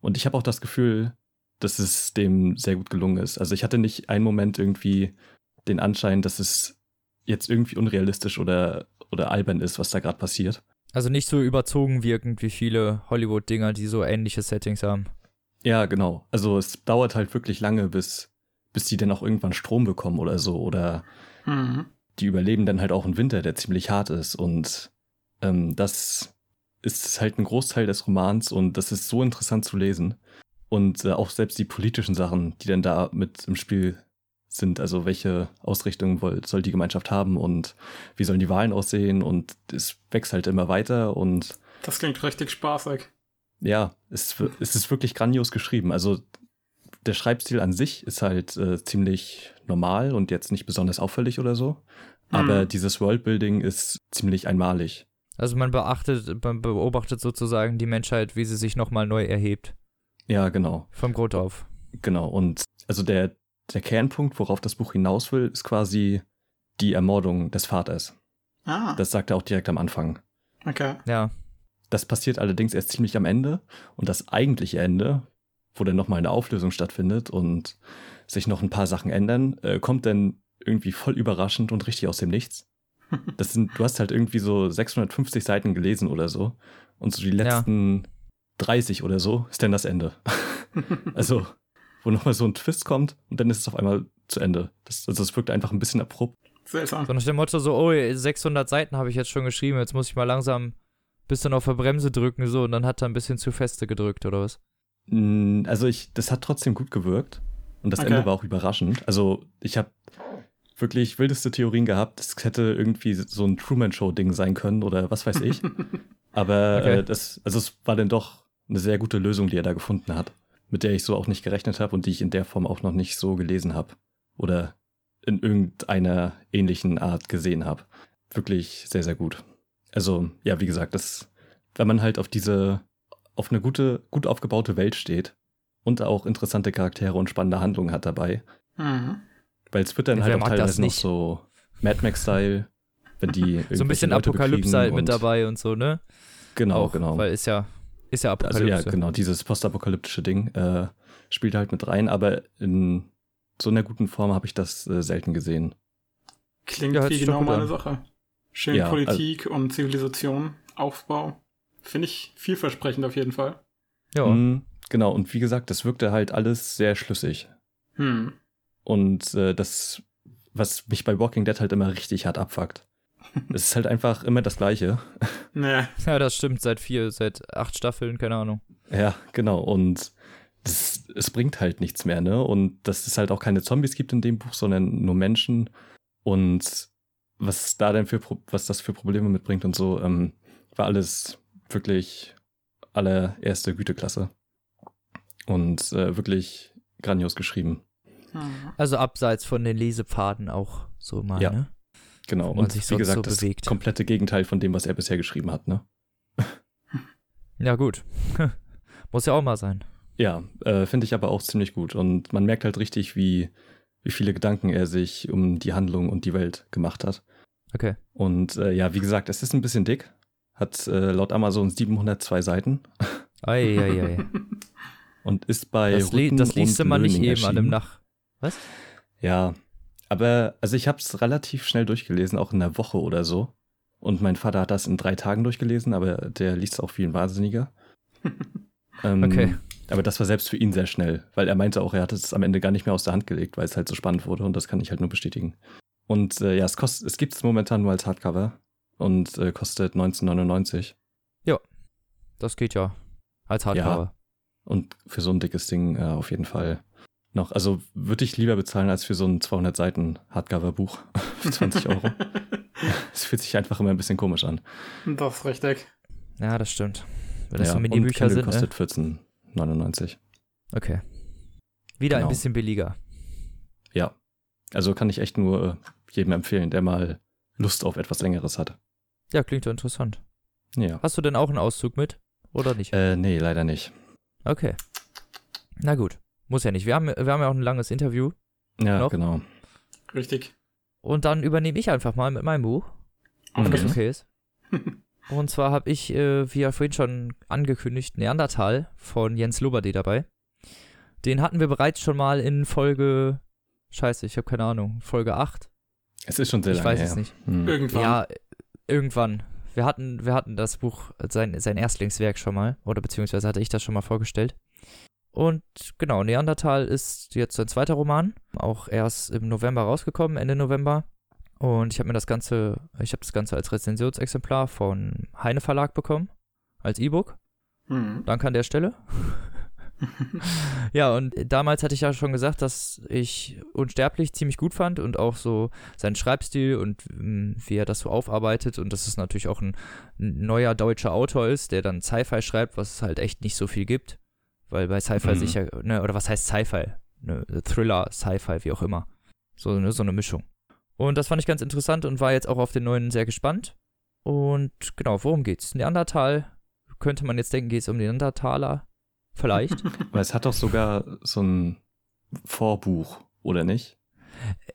Und ich habe auch das Gefühl, dass es dem sehr gut gelungen ist. Also ich hatte nicht einen Moment irgendwie den Anschein, dass es jetzt irgendwie unrealistisch oder, oder albern ist, was da gerade passiert. also nicht so überzogen wirkend wie viele Hollywood-Dinger, die so ähnliche Settings haben. Ja, genau. Also es dauert halt wirklich lange, bis, bis die dann auch irgendwann Strom bekommen oder so. Oder Hm. die überleben dann halt auch einen Winter, der ziemlich hart ist. Und ähm, das ist halt ein Großteil des Romans und das ist so interessant zu lesen. Und äh, auch selbst die politischen Sachen, die dann da mit im Spiel sind, also welche Ausrichtung soll die Gemeinschaft haben und wie sollen die Wahlen aussehen und es wächst halt immer weiter und Das klingt richtig spaßig. ja, es, es ist wirklich grandios geschrieben. Also der Schreibstil an sich ist halt äh, ziemlich normal und jetzt nicht besonders auffällig oder so. Aber Hm. dieses Worldbuilding ist ziemlich einmalig. Also man beachtet, man beobachtet sozusagen die Menschheit, wie sie sich nochmal neu erhebt. Ja, genau. Vom Grund auf. Genau. Und also der, der Kernpunkt, worauf das Buch hinaus will, ist quasi die Ermordung des Vaters. Ah, Das sagt er auch direkt am Anfang. okay. Ja, Das passiert allerdings erst ziemlich am Ende. Und das eigentliche Ende, wo dann nochmal eine Auflösung stattfindet und sich noch ein paar Sachen ändern, äh, kommt dann irgendwie voll überraschend und richtig aus dem Nichts. Das sind, du hast halt irgendwie so 650 Seiten gelesen oder so. Und so die Ja. letzten 30 oder so ist dann das Ende. Also, wo nochmal so ein Twist kommt und dann ist es auf einmal zu Ende. Das, also, es wirkt einfach ein bisschen abrupt. Seltsam. so nach dem Motto so, oh, 600 Seiten habe ich jetzt schon geschrieben, jetzt muss ich mal langsam ein bisschen auf der Bremse drücken, so, und dann hat er ein bisschen zu feste gedrückt, oder was? Also ich, das hat trotzdem gut gewirkt und das Okay. Ende war auch überraschend. Also ich habe wirklich wildeste Theorien gehabt. Es hätte irgendwie so ein Truman Show Ding sein können oder was weiß ich. Aber Okay. äh, das, also es war dann doch eine sehr gute Lösung, die er da gefunden hat, mit der ich so auch nicht gerechnet habe und die ich in der Form auch noch nicht so gelesen habe oder in irgendeiner ähnlichen Art gesehen habe. Wirklich sehr, sehr gut. Also ja, wie gesagt, das, wenn man halt auf diese, auf eine gute, gut aufgebaute Welt steht und auch interessante Charaktere und spannende Handlungen hat dabei, Hm. weil es wird dann halt auch teilweise noch nicht? so Mad Max-Style, wenn die So ein bisschen Leute Apokalypse halt mit dabei und so, ne? Genau, Auch, genau. Weil ist ja, ist ja Also Apokalypse. ja, genau, dieses postapokalyptische Ding äh, spielt halt mit rein, aber in so einer guten Form habe ich das äh, selten gesehen. Klingt Ja, wie genau meine. Sache. Schön Ja, Politik und Zivilisation, Aufbau. Finde ich vielversprechend auf jeden Fall. Ja, Mm, genau, und wie gesagt, das wirkte halt alles sehr schlüssig. Hm. Und äh, das, was mich bei Walking Dead halt immer richtig hart abfuckt. es ist halt einfach immer das Gleiche. Naja, ja, das stimmt, seit vier, seit acht Staffeln, keine Ahnung. Ja, genau. Und das, es bringt halt nichts mehr, ne? Und dass es halt auch keine Zombies gibt in dem Buch, sondern nur Menschen. Und was da denn für, was das für Probleme mitbringt und so, ähm, war alles wirklich allererste Güteklasse. Und äh, wirklich grandios geschrieben. Hm. Also abseits von den Lesepfaden auch so mal, Ja. ne? Genau. Und sich wie gesagt, so das bewegt. komplette Gegenteil von dem, was er bisher geschrieben hat, ne? Ja, gut. Muss ja auch mal sein. Ja, äh, finde ich aber auch ziemlich gut. Und man merkt halt richtig, wie, wie viele Gedanken er sich um die Handlung und die Welt gemacht hat. Okay. Und äh, ja, wie gesagt, es ist ein bisschen dick. Hat äh, laut Amazon 702 Seiten Eieiei. und ist bei. Das, li das liest man nicht erschienen. Nach. Was? Ja, aber also ich habe es relativ schnell durchgelesen, auch in einer Woche oder so. Und mein Vater hat das in drei Tagen durchgelesen, aber der liest auch ein Wahnsinniger. ähm, Okay. Aber das war selbst für ihn sehr schnell, weil er meinte auch, er hat es am Ende gar nicht mehr aus der Hand gelegt, weil es halt so spannend wurde und das kann ich halt nur bestätigen. Und äh, ja, es kostet, es gibt es momentan nur als Hardcover und äh, kostet 19,99. Das geht ja. Als Hardcover. Und für so ein dickes Ding äh, auf jeden Fall noch. Also würde ich lieber bezahlen als für so ein 200 Seiten Hardcover-Buch für 20 Euro. Es fühlt sich einfach immer ein bisschen komisch an. Das ist richtig. Ja, das stimmt. Wenn das ja, so Mini-Bücher sind, ne? kostet 14,99. Okay. Wieder ein Genau. bisschen billiger. Ja. Also kann ich echt nur äh, jedem empfehlen, der mal Lust auf etwas Längeres hat. Ja, klingt ja interessant. Ja. Hast du denn auch einen Auszug mit? Oder nicht? Äh, nee, leider nicht. Okay. Na gut. Muss ja nicht. Wir haben, wir haben ja auch ein langes Interview. Ja, Noch? genau. Richtig. Und dann übernehme ich einfach mal mit meinem Buch, wenn das Okay. okay ist. Und zwar habe ich, äh, wie ja vorhin schon angekündigt, Neandertal von Jens Loberde dabei. Den hatten wir bereits schon mal in Folge. Scheiße, ich habe keine Ahnung. Folge 8? Es ist schon sehr Ich lange weiß her. es nicht. Hm. Irgendwann. Ja, irgendwann. Wir hatten, wir hatten das Buch, sein, sein Erstlingswerk schon mal, oder beziehungsweise hatte ich das schon mal vorgestellt. Und genau, Neandertal ist jetzt sein zweiter Roman, auch erst im November rausgekommen, Ende November. Und ich habe mir das Ganze, ich habe das Ganze als Rezensionsexemplar von Heine Verlag bekommen, als E-Book. Hm. Danke an der Stelle. ja, und damals hatte ich ja schon gesagt, dass ich Unsterblich ziemlich gut fand und auch so seinen Schreibstil und ähm, wie er das so aufarbeitet und dass es natürlich auch ein, ein neuer deutscher Autor ist, der dann Sci-Fi schreibt, was es halt echt nicht so viel gibt. Weil bei Sci-Fi Mhm. sicher, ne, oder was heißt Sci-Fi? Ne, Thriller, Sci-Fi, wie auch immer. So, ne, so eine Mischung. Und das fand ich ganz interessant und war jetzt auch auf den neuen sehr gespannt. Und genau, worum geht's? Neandertal, könnte man jetzt denken, geht es um Neandertaler? Vielleicht. Aber es hat doch sogar so ein Vorbuch, oder nicht?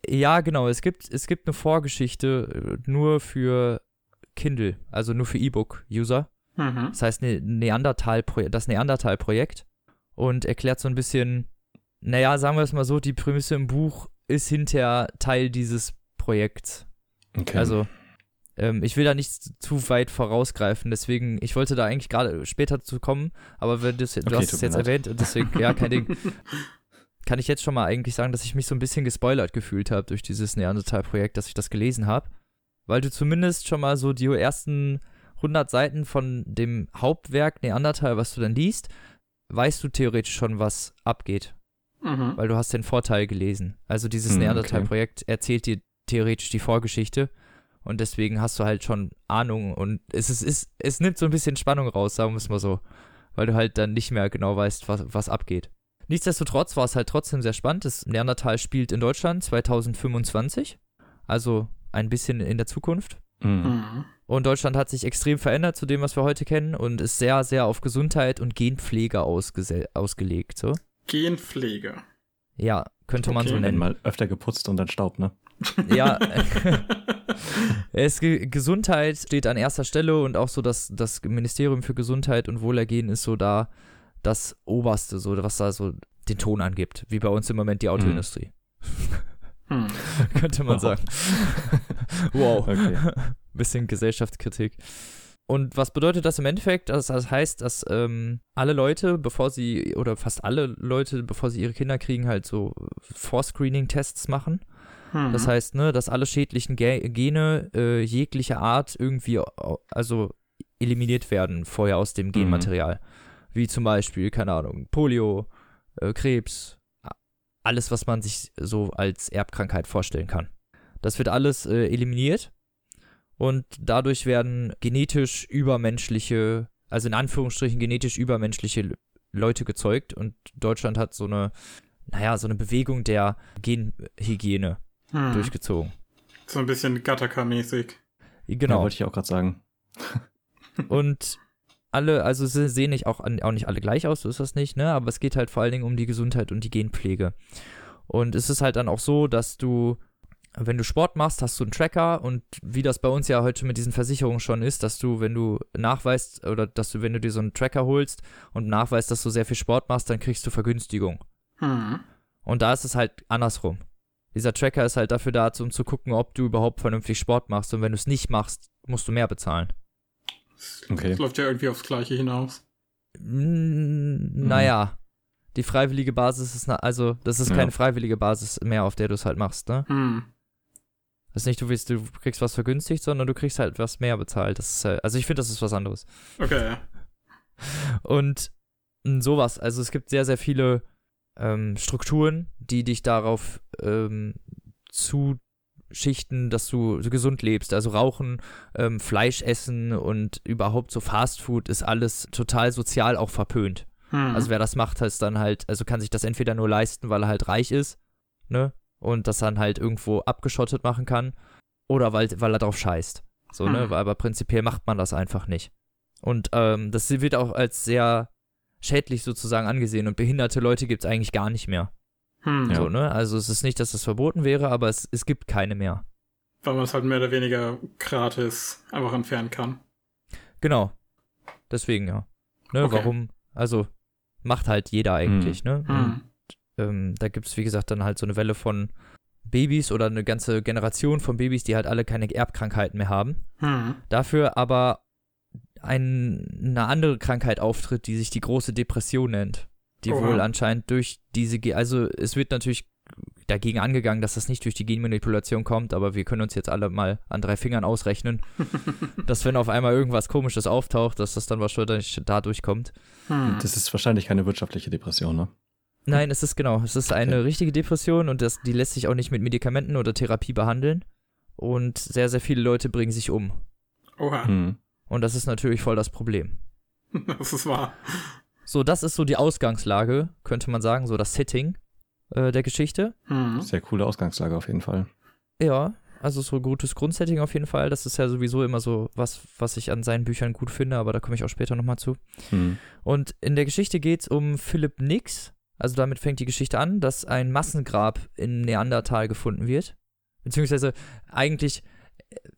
ja, genau, es gibt, es gibt eine Vorgeschichte äh, nur für Kindle, also nur für E-Book-User. Mhm. Das heißt, ne Neandertal das Neandertal-Projekt und erklärt so ein bisschen, naja, sagen wir es mal so, die Prämisse im Buch ist hinterher Teil dieses Projekts. Okay. Also, ähm, ich will da nicht zu weit vorausgreifen, deswegen, ich wollte da eigentlich gerade später zu kommen, aber wenn du Okay, hast tut es jetzt leid. erwähnt und deswegen, ja, kein Ding. Kann ich jetzt schon mal eigentlich sagen, dass ich mich so ein bisschen gespoilert gefühlt habe durch dieses Neandertal-Projekt, dass ich das gelesen habe. Weil du zumindest schon mal so die ersten 100 Seiten von dem Hauptwerk Neandertal, was du dann liest, weißt du theoretisch schon, was abgeht Mhm. weil du hast den Vorteil gelesen. Also dieses Hm, Neandertal-Projekt erzählt dir theoretisch die Vorgeschichte und deswegen hast du halt schon Ahnung und es ist, ist es nimmt so ein bisschen Spannung raus, sagen wir es mal so, weil du halt dann nicht mehr genau weißt, was, was abgeht. Nichtsdestotrotz war es halt trotzdem sehr spannend. Das Neandertal spielt in Deutschland 2025, also ein bisschen in der Zukunft. Mhm. Mhm. Und Deutschland hat sich extrem verändert zu dem, was wir heute kennen und ist sehr, sehr auf Gesundheit und Genpflege ausgelegt. So. Genpflege. Ja, könnte man Okay. so nennen. Einmal öfter geputzt und dann Staub, ne? Ja, es, Ge Gesundheit steht an erster Stelle und auch so das, das Ministerium für Gesundheit und Wohlergehen ist so da das Oberste, so was da so den Ton angibt, wie bei uns im Moment die Autoindustrie, Hm. könnte man Wow. sagen. wow, Okay. bisschen Gesellschaftskritik. Und was bedeutet das im Endeffekt? Das, das heißt, dass ähm, alle Leute, bevor sie, oder fast alle Leute, bevor sie ihre Kinder kriegen, halt so Vorscreening-Tests machen. Mhm. Das heißt, ne, dass alle schädlichen Ge Gene äh, jeglicher Art irgendwie also eliminiert werden vorher aus dem Genmaterial. wie zum Beispiel, keine Ahnung, Polio, äh, Krebs, alles, was man sich so als Erbkrankheit vorstellen kann. Das wird alles äh, eliminiert und dadurch werden genetisch übermenschliche, also in Anführungsstrichen genetisch übermenschliche Leute gezeugt und Deutschland hat so eine, naja, so eine Bewegung der Genhygiene Hm. durchgezogen. So ein bisschen Gattaca-mäßig. Ja, Genau. wollte ich auch gerade sagen. Und alle, also sie sehen nicht auch, auch nicht alle gleich aus, so ist das nicht, ne? Aber es geht halt vor allen Dingen um die Gesundheit und die Genpflege. Und es ist halt dann auch so, dass du, wenn du Sport machst, hast du einen Tracker und wie das bei uns ja heute mit diesen Versicherungen schon ist, dass du, wenn du nachweist oder dass du, wenn du dir so einen Tracker holst und nachweist, dass du sehr viel Sport machst, dann kriegst du Vergünstigung. Hm. Und da ist es halt andersrum. Dieser Tracker ist halt dafür da, um zu gucken, ob du überhaupt vernünftig Sport machst. Und wenn du es nicht machst, musst du mehr bezahlen. Okay. Das läuft ja irgendwie aufs Gleiche hinaus. Mm, Naja, die freiwillige Basis ist, na, also, das ist Ja. keine freiwillige Basis mehr, auf der du es halt machst, ne? Hm. Das ist nicht, du willst, du kriegst was vergünstigt, sondern du kriegst halt was mehr bezahlt. Das ist halt, also ich finde, das ist was anderes. Okay. Und sowas, also es gibt sehr, sehr viele ähm, Strukturen, die dich darauf ähm, zuschichten, dass du gesund lebst. Also Rauchen, ähm, Fleisch essen und überhaupt so Fast Food ist alles total sozial auch verpönt. Hm. Also wer das macht, ist dann halt, also kann sich das entweder nur leisten, weil er halt reich ist, ne? Und das dann halt irgendwo abgeschottet machen kann. Oder weil, weil er drauf scheißt. So, ne? Hm. Aber prinzipiell macht man das einfach nicht. Und ähm, das wird auch als sehr schädlich sozusagen angesehen. Und behinderte Leute gibt es eigentlich gar nicht mehr. hm. So, ne? Also es ist nicht, dass das verboten wäre, aber es, es gibt keine mehr. Weil man es halt mehr oder weniger gratis einfach entfernen kann. Genau. Deswegen, ja. Ne, Okay. warum? Also, macht halt jeder eigentlich, ne? Hm. ähm, da gibt es, wie gesagt, dann halt so eine Welle von Babys oder eine ganze Generation von Babys, die halt alle keine Erbkrankheiten mehr haben. Hm. Dafür aber ein, eine andere Krankheit auftritt, die sich die große Depression nennt. Die Oha. wohl anscheinend durch diese, Ge also es wird natürlich dagegen angegangen, dass das nicht durch die Genmanipulation kommt, aber wir können uns jetzt alle mal an drei Fingern ausrechnen, dass wenn auf einmal irgendwas komisches auftaucht, dass das dann wahrscheinlich dadurch kommt. Hm. Das ist wahrscheinlich keine wirtschaftliche Depression, ne? Nein, es ist genau. Es ist eine Okay. richtige Depression und das, die lässt sich auch nicht mit Medikamenten oder Therapie behandeln. Und sehr, sehr viele Leute bringen sich um. Oha. Hm. Und das ist natürlich voll das Problem. Das ist wahr. So, das ist so die Ausgangslage, könnte man sagen, so das Setting äh, der Geschichte. Hm. Sehr coole Ausgangslage auf jeden Fall. Ja, also so ein gutes Grundsetting auf jeden Fall. Das ist ja sowieso immer so was, was ich an seinen Büchern gut finde, aber da komme ich auch später nochmal zu. Hm. Und in der Geschichte geht es um Philip Nix. Also damit fängt die Geschichte an, dass ein Massengrab in Neandertal gefunden wird. Beziehungsweise eigentlich,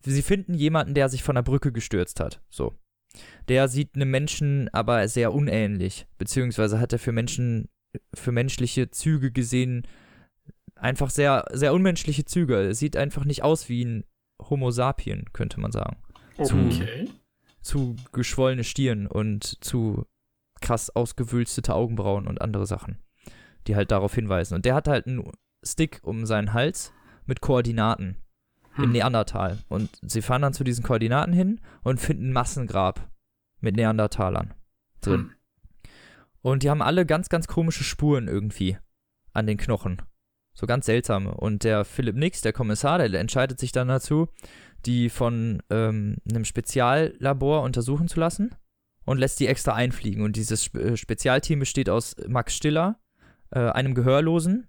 sie finden jemanden, der sich von der Brücke gestürzt hat. So. Der sieht einem Menschen aber sehr unähnlich. Beziehungsweise hat er für Menschen, für menschliche Züge gesehen, einfach sehr, sehr unmenschliche Züge. Er sieht einfach nicht aus wie ein Homo sapien, könnte man sagen Okay. zu geschwollene Stirn und zu krass ausgewülstete Augenbrauen und andere Sachen, die halt darauf hinweisen. Und der hat halt einen Stick um seinen Hals mit Koordinaten im Hm. Neandertal. Und sie fahren dann zu diesen Koordinaten hin und finden ein Massengrab mit Neandertalern drin. Hm. Und die haben alle ganz, ganz komische Spuren irgendwie an den Knochen. So ganz seltsame. Und der Philipp Nix, der Kommissar, der entscheidet sich dann dazu, die von ähm, einem Speziallabor untersuchen zu lassen und lässt die extra einfliegen. Und dieses Spe äh, Spezialteam besteht aus Max Stiller, äh, einem Gehörlosen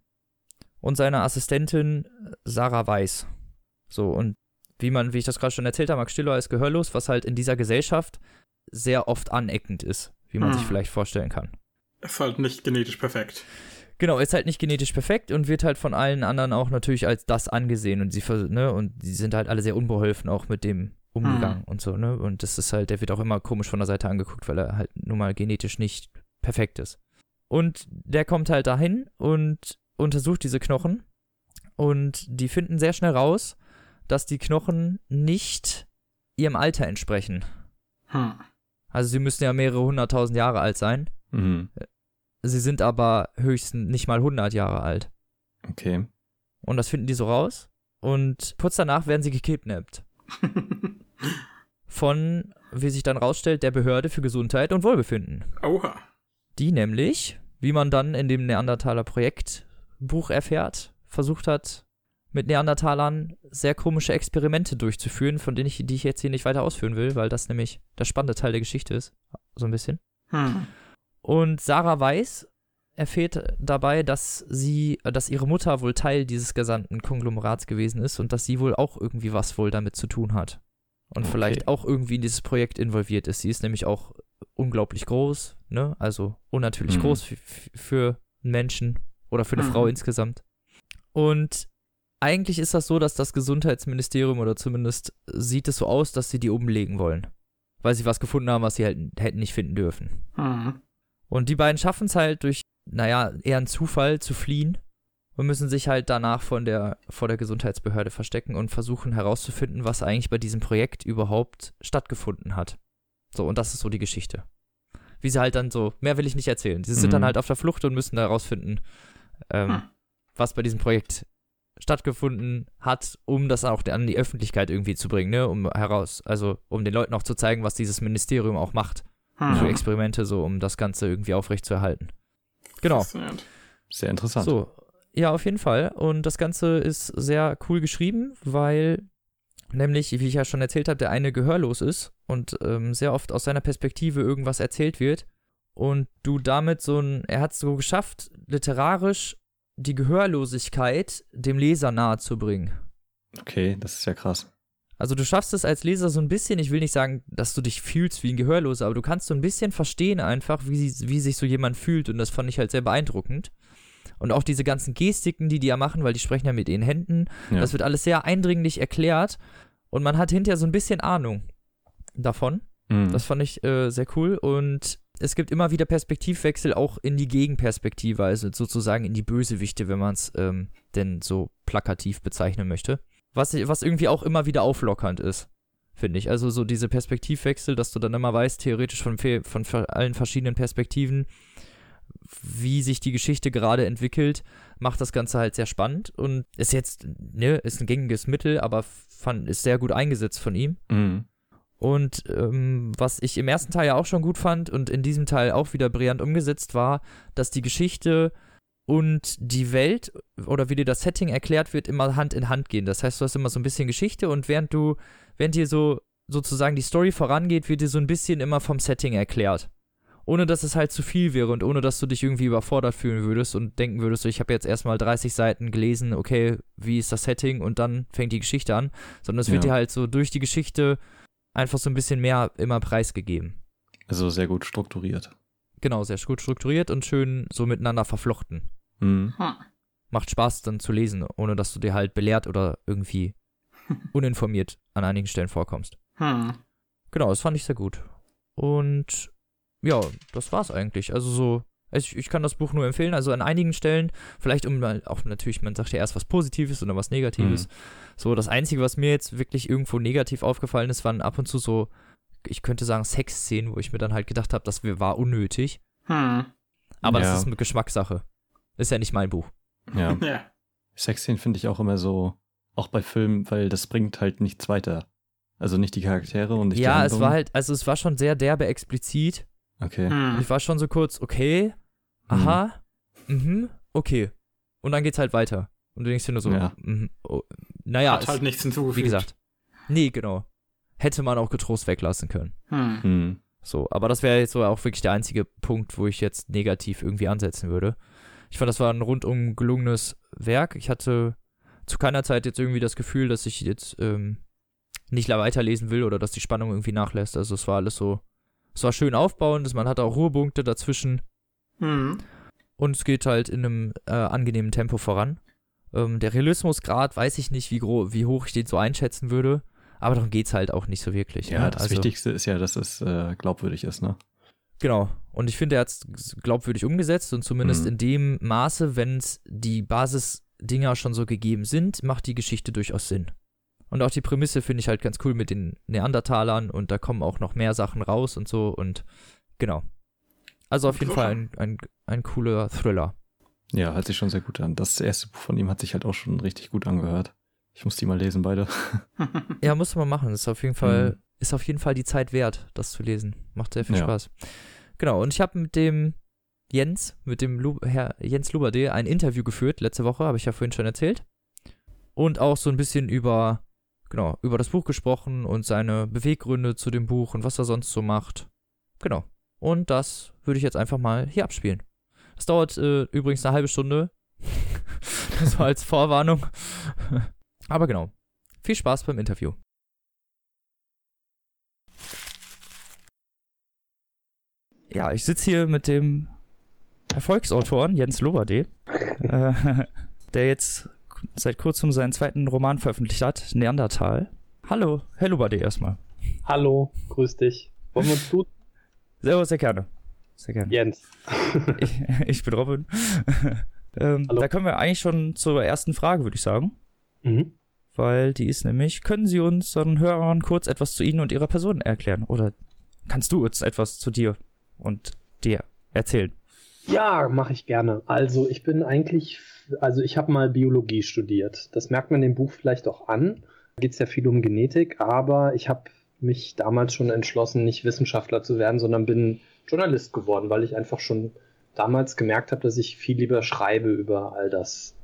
und seiner Assistentin Sarah Weiß. So, und wie man, wie ich das gerade schon erzählt habe, Max Stiller ist gehörlos, was halt in dieser Gesellschaft sehr oft aneckend ist, wie man Hm. sich vielleicht vorstellen kann. Ist halt nicht genetisch perfekt. Genau, ist halt nicht genetisch perfekt und wird halt von allen anderen auch natürlich als das angesehen und sie ne und die sind halt alle sehr unbeholfen auch mit dem umgegangen und so, ne? Und das ist halt, der wird auch immer komisch von der Seite angeguckt, weil er halt nun mal genetisch nicht perfekt ist. Und der kommt halt dahin und untersucht diese Knochen und die finden sehr schnell raus, dass die Knochen nicht ihrem Alter entsprechen. Hm. Also sie müssen ja mehrere hunderttausend Jahre alt sein. Mhm. Sie sind aber höchstens nicht mal 100 Jahre alt. Okay. Und das finden die so raus. Und kurz danach werden sie gekidnappt. Von, wie sich dann rausstellt, der Behörde für Gesundheit und Wohlbefinden. Oha. die nämlich, wie man dann in dem Neandertaler Projektbuch erfährt, versucht hat, mit Neandertalern sehr komische Experimente durchzuführen, von denen ich, die ich jetzt hier nicht weiter ausführen will, weil das nämlich der spannende Teil der Geschichte ist. So ein bisschen. Hm. Und Sarah Weiß erfährt dabei, dass sie, dass ihre Mutter wohl Teil dieses gesamten Konglomerats gewesen ist und dass sie wohl auch irgendwie was wohl damit zu tun hat. Und Okay. vielleicht auch irgendwie in dieses Projekt involviert ist. Sie ist nämlich auch unglaublich groß, ne? Also unnatürlich Mhm. groß für, für einen Menschen oder für eine Mhm. Frau insgesamt. Und eigentlich ist das so, dass das Gesundheitsministerium oder zumindest sieht es so aus, dass sie die umlegen wollen. Weil sie was gefunden haben, was sie halt hätten nicht finden dürfen. Hm. Und die beiden schaffen es halt durch, naja, eher einen Zufall zu fliehen und müssen sich halt danach von der, vor der Gesundheitsbehörde verstecken und versuchen herauszufinden, was eigentlich bei diesem Projekt überhaupt stattgefunden hat. So, und das ist so die Geschichte. Wie sie halt dann so, mehr will ich nicht erzählen. Sie sind Mhm. dann halt auf der Flucht und müssen herausfinden, ähm, Hm. was bei diesem Projekt stattgefunden hat, um das auch an die Öffentlichkeit irgendwie zu bringen, ne? Um heraus, also um den Leuten auch zu zeigen, was dieses Ministerium auch macht Hm. für Experimente, so um das Ganze irgendwie aufrechtzuerhalten. Genau. Sehr interessant. So, ja, auf jeden Fall. Und das Ganze ist sehr cool geschrieben, weil nämlich, wie ich ja schon erzählt habe, der eine gehörlos ist und ähm, sehr oft aus seiner Perspektive irgendwas erzählt wird. Und du damit so ein, er hat es so geschafft, literarisch die Gehörlosigkeit dem Leser nahezubringen. Okay, das ist ja krass. Also du schaffst es als Leser so ein bisschen, ich will nicht sagen, dass du dich fühlst wie ein Gehörloser, aber du kannst so ein bisschen verstehen einfach, wie, wie sich so jemand fühlt und das fand ich halt sehr beeindruckend. Und auch diese ganzen Gestiken, die die ja machen, weil die sprechen ja mit ihren Händen, Ja. das wird alles sehr eindringlich erklärt und man hat hinterher so ein bisschen Ahnung davon. Mhm. Das fand ich äh, sehr cool und es gibt immer wieder Perspektivwechsel auch in die Gegenperspektive, also sozusagen in die Bösewichte, wenn man es ähm, denn so plakativ bezeichnen möchte. Was, was irgendwie auch immer wieder auflockernd ist, finde ich. Also so diese Perspektivwechsel, dass du dann immer weißt, theoretisch von, von allen verschiedenen Perspektiven, wie sich die Geschichte gerade entwickelt, macht das Ganze halt sehr spannend und ist jetzt, ne, ist ein gängiges Mittel, aber fand, ist sehr gut eingesetzt von ihm. Mhm. Und ähm, was ich im ersten Teil ja auch schon gut fand und in diesem Teil auch wieder brillant umgesetzt war, dass die Geschichte und die Welt oder wie dir das Setting erklärt wird, immer Hand in Hand gehen. Das heißt, du hast immer so ein bisschen Geschichte und während du, während dir so sozusagen die Story vorangeht, wird dir so ein bisschen immer vom Setting erklärt. Ohne dass es halt zu viel wäre und ohne dass du dich irgendwie überfordert fühlen würdest und denken würdest, ich habe jetzt erstmal 30 Seiten gelesen, okay, wie ist das Setting und dann fängt die Geschichte an, sondern es wird Ja. dir halt so durch die Geschichte einfach so ein bisschen mehr immer preisgegeben. Also sehr gut strukturiert. Genau, sehr gut strukturiert und schön so miteinander verflochten. Mhm. Hm. Macht Spaß dann zu lesen, ohne dass du dir halt belehrt oder irgendwie uninformiert an einigen Stellen vorkommst. Hm. Genau, das fand ich sehr gut. Und ja, das war's eigentlich. Also so, ich, ich kann das Buch nur empfehlen. Also an einigen Stellen, vielleicht um auch natürlich, man sagt ja erst was Positives oder was Negatives. So, das Einzige, was mir jetzt wirklich irgendwo negativ aufgefallen ist, waren ab und zu so, ich könnte sagen, Sexszenen, wo ich mir dann halt gedacht habe, das war unnötig. Hm. Aber Ja. das ist eine Geschmackssache. Ist ja nicht mein Buch. Ja. Ja. Sexszenen finde ich auch immer so, auch bei Filmen, weil das bringt halt nichts weiter. Also nicht die Charaktere und nicht die ja, es war halt, also es war schon sehr derbe explizit. Okay. Und Hm. ich war schon so kurz, okay, aha, mhm, okay. Und dann geht's halt weiter. Und du denkst dir nur so, Ja. mhm, oh, naja, Hat es, halt nichts hinzugefügt. wie gesagt. Nee, genau. Hätte man auch getrost weglassen können. Hm. Mhm. So, aber das wäre jetzt so auch wirklich der einzige Punkt, wo ich jetzt negativ irgendwie ansetzen würde. Ich fand, das war ein rundum gelungenes Werk. Ich hatte zu keiner Zeit jetzt irgendwie das Gefühl, dass ich jetzt ähm, nicht weiterlesen will oder dass die Spannung irgendwie nachlässt. Also es war alles so, es war schön aufbauend, man hatte auch Ruhepunkte dazwischen Hm. und es geht halt in einem äh, angenehmen Tempo voran. Ähm, der Realismusgrad weiß ich nicht, wie, gro wie hoch ich den so einschätzen würde, aber darum geht's halt auch nicht so wirklich. Ja, ne? das Also- Wichtigste ist ja, dass es äh, glaubwürdig ist, ne? Genau. Und ich finde, er hat es glaubwürdig umgesetzt und zumindest Mhm. in dem Maße, wenn es die Basisdinger schon so gegeben sind, macht die Geschichte durchaus Sinn. Und auch die Prämisse finde ich halt ganz cool mit den Neandertalern und da kommen auch noch mehr Sachen raus und so und genau. Also auf jeden Fall ein, ein, ein cooler Thriller. Ja, hört sich schon sehr gut an. Das erste Buch von ihm hat sich halt auch schon richtig gut angehört. Ich muss die mal lesen, beide. Ja, muss man machen. Ist auf jeden Fall, Mhm. ist auf jeden Fall die Zeit wert, das zu lesen. Macht sehr viel Ja. Spaß. Genau, und ich habe mit dem Jens, mit dem Lu Herr Jens Luberde, ein Interview geführt. Letzte Woche, habe ich ja vorhin schon erzählt. Und auch so ein bisschen über, genau, über das Buch gesprochen und seine Beweggründe zu dem Buch und was er sonst so macht. Genau. Und das würde ich jetzt einfach mal hier abspielen. Das dauert äh, übrigens eine halbe Stunde. war als Vorwarnung. Aber genau. Viel Spaß beim Interview. Ja, ich sitze hier mit dem Erfolgsautoren Jens Loberde, äh, der jetzt seit kurzem seinen zweiten Roman veröffentlicht hat, Neandertal. Hallo, Herr Loberde erstmal. Hallo, grüß dich. Wollen wir uns tun? Sehr, sehr gerne. Sehr gerne. Jens. ich, ich bin Robin. ähm, da kommen wir eigentlich schon zur ersten Frage, würde ich sagen. Mhm. Weil die ist nämlich, können Sie uns unseren Hörern kurz etwas zu Ihnen und Ihrer Person erklären? Oder kannst du uns etwas zu dir und dir erzählen? Ja, mache ich gerne. Also ich bin eigentlich, also ich habe mal Biologie studiert. Das merkt man dem Buch vielleicht auch an. Da geht es ja viel um Genetik, aber ich habe mich damals schon entschlossen, nicht Wissenschaftler zu werden, sondern bin Journalist geworden, weil ich einfach schon damals gemerkt habe, dass ich viel lieber schreibe über all das.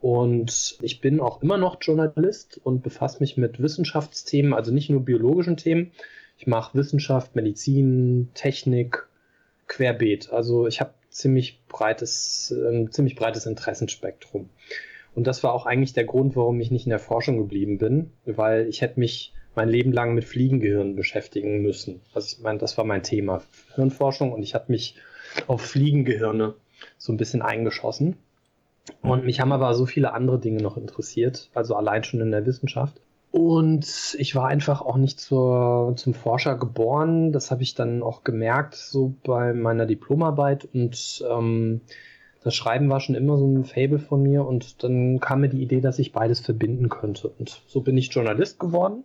Und ich bin auch immer noch Journalist und befasse mich mit Wissenschaftsthemen, also nicht nur biologischen Themen. Ich mache Wissenschaft, Medizin, Technik, querbeet. Also ich habe ziemlich breites, ein ziemlich breites Interessenspektrum. Und das war auch eigentlich der Grund, warum ich nicht in der Forschung geblieben bin, weil ich hätte mich mein Leben lang mit Fliegengehirn beschäftigen müssen. Also ich meine, das war mein Thema, Hirnforschung, und ich hatte mich auf Fliegengehirne so ein bisschen eingeschossen. Und mich haben aber so viele andere Dinge noch interessiert, also allein schon in der Wissenschaft. Und ich war einfach auch nicht zur, zum Forscher geboren. Das habe ich dann auch gemerkt, so bei meiner Diplomarbeit. Und ähm, das Schreiben war schon immer so ein Fable von mir. Und dann kam mir die Idee, dass ich beides verbinden könnte. Und so bin ich Journalist geworden.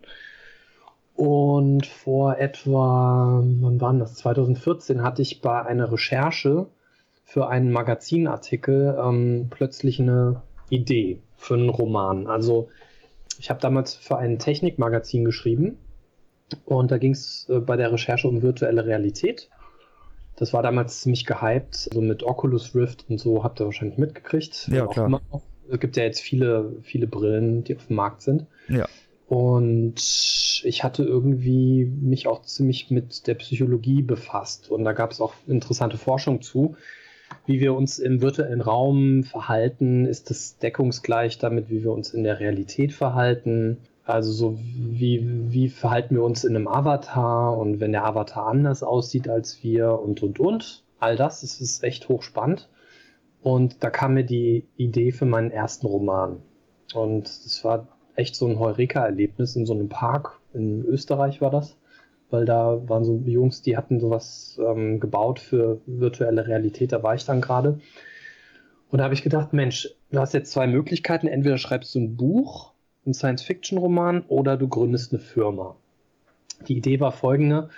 Und vor etwa, wann war das? 2014 hatte ich bei einer Recherche für einen Magazinartikel ähm, plötzlich eine Idee für einen Roman. Also ich habe damals für ein Technikmagazin geschrieben und da ging es äh, bei der Recherche um virtuelle Realität. Das war damals ziemlich gehypt, so mit Oculus Rift und so habt ihr wahrscheinlich mitgekriegt. Ja, klar. Es gibt ja jetzt viele, viele Brillen, die auf dem Markt sind. Ja. Und ich hatte irgendwie mich auch ziemlich mit der Psychologie befasst. Und da gab es auch interessante Forschung zu, wie wir uns im virtuellen Raum verhalten, ist das deckungsgleich damit, wie wir uns in der Realität verhalten. Also so wie, wie verhalten wir uns in einem Avatar und wenn der Avatar anders aussieht als wir und und und. All das, das ist echt hochspannend. Und da kam mir die Idee für meinen ersten Roman. Und das war echt so ein Heureka-Erlebnis in so einem Park. In Österreich war das weil da waren so Jungs, die hatten sowas ähm, gebaut für virtuelle Realität, da war ich dann gerade. Und da habe ich gedacht, Mensch, du hast jetzt zwei Möglichkeiten. Entweder schreibst du ein Buch, ein Science-Fiction-Roman, oder du gründest eine Firma. Die Idee war folgende.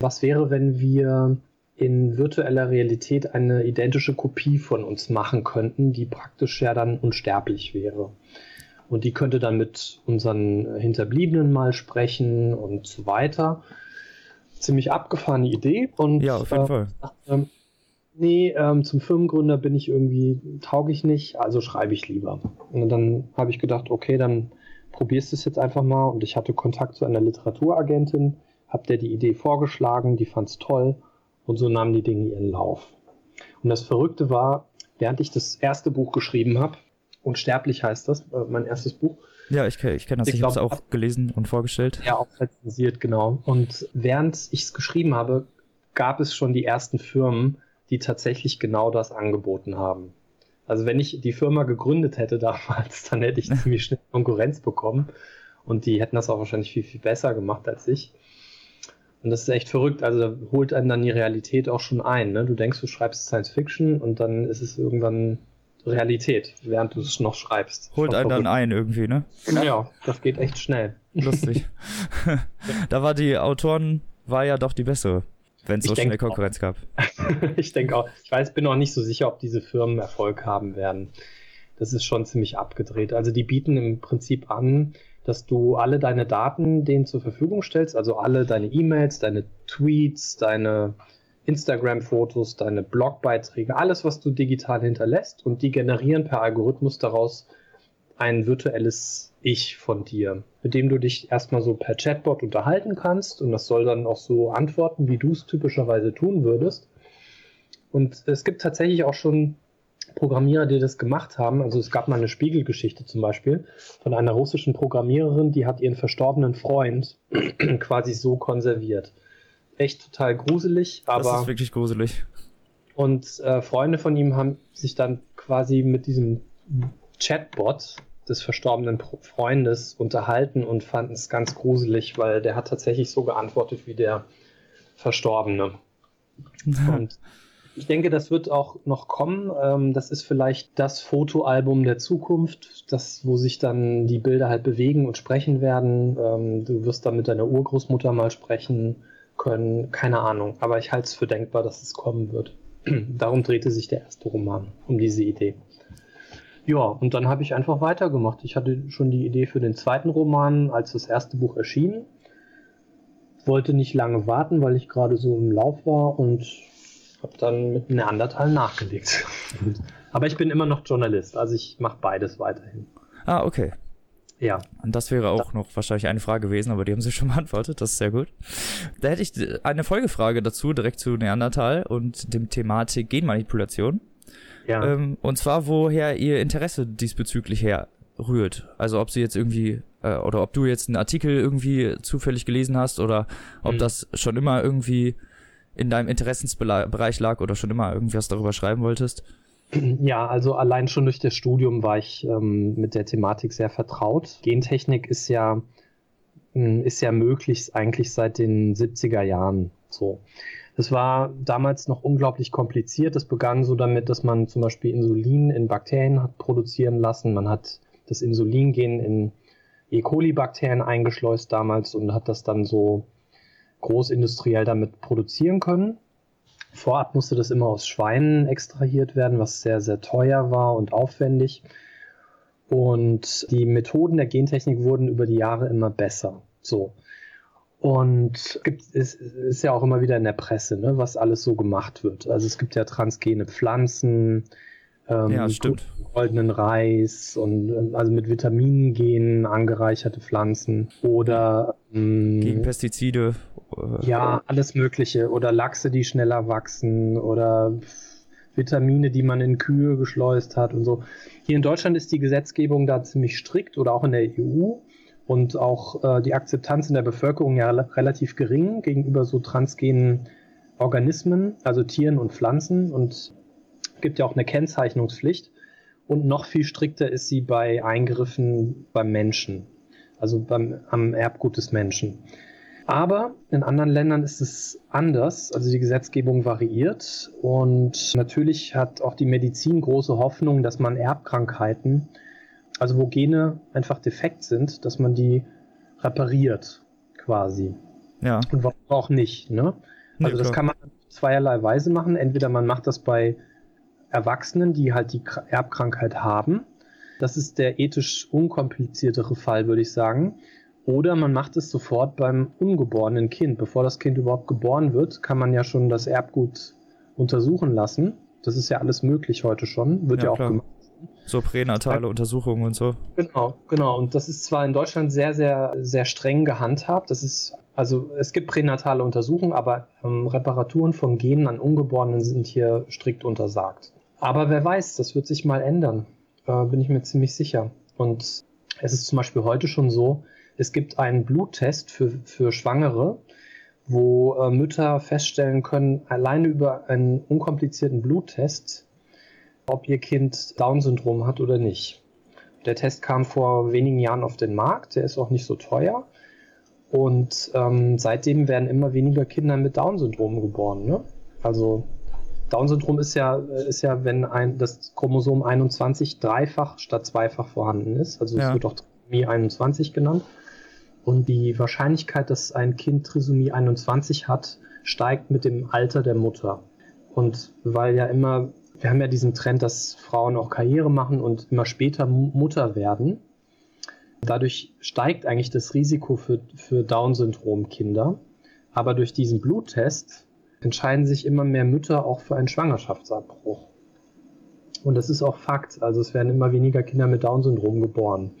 Was wäre, wenn wir in virtueller Realität eine identische Kopie von uns machen könnten, die praktisch ja dann unsterblich wäre? Und die könnte dann mit unseren Hinterbliebenen mal sprechen und so weiter ziemlich abgefahrene Idee. Und, ja, auf jeden äh, Fall. Ähm, nee, ähm, zum Firmengründer bin ich irgendwie, taugig ich nicht, also schreibe ich lieber. Und dann habe ich gedacht, okay, dann probierst du es jetzt einfach mal. Und ich hatte Kontakt zu einer Literaturagentin, habe der die Idee vorgeschlagen, die fand es toll. Und so nahmen die Dinge ihren Lauf. Und das Verrückte war, während ich das erste Buch geschrieben habe, Unsterblich heißt das, äh, mein erstes Buch, ja, ich, ich kenne das. Ich, ich habe es auch gelesen und vorgestellt. Ja, auch rezensiert, genau. Und während ich es geschrieben habe, gab es schon die ersten Firmen, die tatsächlich genau das angeboten haben. Also wenn ich die Firma gegründet hätte damals, dann hätte ich ziemlich schnell Konkurrenz bekommen. Und die hätten das auch wahrscheinlich viel, viel besser gemacht als ich. Und das ist echt verrückt. Also da holt einen dann die Realität auch schon ein. Ne? Du denkst, du schreibst Science Fiction und dann ist es irgendwann Realität, während du es noch schreibst. Holt einen dann ein irgendwie, ne? Ja, das geht echt schnell. Lustig. da war die Autoren, war ja doch die bessere, wenn es so schnell Konkurrenz auch. gab. ich denke auch. Ich weiß, bin auch nicht so sicher, ob diese Firmen Erfolg haben werden. Das ist schon ziemlich abgedreht. Also die bieten im Prinzip an, dass du alle deine Daten denen zur Verfügung stellst, also alle deine E-Mails, deine Tweets, deine Instagram-Fotos, deine Blogbeiträge, alles, was du digital hinterlässt und die generieren per Algorithmus daraus ein virtuelles Ich von dir, mit dem du dich erstmal so per Chatbot unterhalten kannst und das soll dann auch so antworten, wie du es typischerweise tun würdest. Und es gibt tatsächlich auch schon Programmierer, die das gemacht haben. Also es gab mal eine Spiegelgeschichte zum Beispiel von einer russischen Programmiererin, die hat ihren verstorbenen Freund quasi so konserviert. Echt total gruselig, aber. Das ist wirklich gruselig. Und äh, Freunde von ihm haben sich dann quasi mit diesem Chatbot des verstorbenen Freundes unterhalten und fanden es ganz gruselig, weil der hat tatsächlich so geantwortet wie der Verstorbene. und ich denke, das wird auch noch kommen. Ähm, das ist vielleicht das Fotoalbum der Zukunft, das, wo sich dann die Bilder halt bewegen und sprechen werden. Ähm, du wirst dann mit deiner Urgroßmutter mal sprechen können. Keine Ahnung. Aber ich halte es für denkbar, dass es kommen wird. Darum drehte sich der erste Roman, um diese Idee. Ja, und dann habe ich einfach weitergemacht. Ich hatte schon die Idee für den zweiten Roman, als das erste Buch erschien. Wollte nicht lange warten, weil ich gerade so im Lauf war und habe dann mit Neandertal nachgelegt. Aber ich bin immer noch Journalist, also ich mache beides weiterhin. Ah, okay. Ja. Und das wäre auch noch wahrscheinlich eine Frage gewesen, aber die haben Sie schon beantwortet. Das ist sehr gut. Da hätte ich eine Folgefrage dazu, direkt zu Neandertal und dem Thematik Genmanipulation. Ja. Ähm, und zwar, woher Ihr Interesse diesbezüglich herrührt. Also ob Sie jetzt irgendwie, äh, oder ob du jetzt einen Artikel irgendwie zufällig gelesen hast oder ob Mhm. das schon immer irgendwie in deinem Interessensbereich lag oder schon immer irgendwas darüber schreiben wolltest. Ja, also allein schon durch das Studium war ich ähm, mit der Thematik sehr vertraut. Gentechnik ist ja, mh, ist ja möglich eigentlich seit den 70er Jahren so. Das war damals noch unglaublich kompliziert. Das begann so damit, dass man zum Beispiel Insulin in Bakterien hat produzieren lassen. Man hat das Insulingen in E. coli-Bakterien eingeschleust damals und hat das dann so großindustriell damit produzieren können. Vorab musste das immer aus Schweinen extrahiert werden, was sehr, sehr teuer war und aufwendig. Und die Methoden der Gentechnik wurden über die Jahre immer besser. So. Und ist, ist ja auch immer wieder in der Presse, ne, was alles so gemacht wird. Also es gibt ja transgene Pflanzen, ähm, Ja, stimmt. goldenen Reis und also mit Vitamingenen angereicherte Pflanzen oder ähm, Gegen Pestizide. äh, ja, alles Mögliche. Oder Lachse, die schneller wachsen oder Vitamine, die man in Kühe geschleust hat und so. Hier in Deutschland ist die Gesetzgebung da ziemlich strikt oder auch in der EU und auch äh, die Akzeptanz in der Bevölkerung ja rel- relativ gering gegenüber so transgenen Organismen, also Tieren und Pflanzen und gibt ja auch eine Kennzeichnungspflicht. Und noch viel strikter ist sie bei Eingriffen beim Menschen, also beim, am Erbgut des Menschen. Aber in anderen Ländern ist es anders, also die Gesetzgebung variiert und natürlich hat auch die Medizin große Hoffnung, dass man Erbkrankheiten, also wo Gene einfach defekt sind, dass man die repariert quasi. Ja. Und warum auch nicht, ne? Nee, Also das klar. kann man zweierlei Weise machen. Entweder man macht das bei Erwachsenen, die halt die Kr- Erbkrankheit haben. Das ist der ethisch unkompliziertere Fall, würde ich sagen. Oder man macht es sofort beim ungeborenen Kind. Bevor das Kind überhaupt geboren wird, kann man ja schon das Erbgut untersuchen lassen. Das ist ja alles möglich heute schon. Wird Ja, ja, auch klar. gemacht. So pränatale Untersuchungen und so. Genau, genau. Und das ist zwar in Deutschland sehr, sehr, sehr streng gehandhabt. Das ist, also es gibt pränatale Untersuchungen, aber ähm, Reparaturen von Genen an Ungeborenen sind hier strikt untersagt. Aber wer weiß, das wird sich mal ändern. Äh, bin ich mir ziemlich sicher. Und es ist zum Beispiel heute schon so, es gibt einen Bluttest für, für Schwangere, wo äh, Mütter feststellen können, alleine über einen unkomplizierten Bluttest, ob ihr Kind Down-Syndrom hat oder nicht. Der Test kam vor wenigen Jahren auf den Markt, der ist auch nicht so teuer. Und ähm, seitdem werden immer weniger Kinder mit Down-Syndrom geboren. Ne? Also Down-Syndrom ist ja, ist ja, wenn ein, das Chromosom 21 dreifach statt zweifach vorhanden ist. Also Ja. es wird auch Trisomie 21 genannt. Und die Wahrscheinlichkeit, dass ein Kind Trisomie 21 hat, steigt mit dem Alter der Mutter. Und weil ja immer, wir haben ja diesen Trend, dass Frauen auch Karriere machen und immer später Mu- Mutter werden. Dadurch steigt eigentlich das Risiko für, für Down-Syndrom-Kinder. Aber durch diesen Bluttest entscheiden sich immer mehr Mütter auch für einen Schwangerschaftsabbruch. Und das ist auch Fakt. Also es werden immer weniger Kinder mit Down-Syndrom geboren.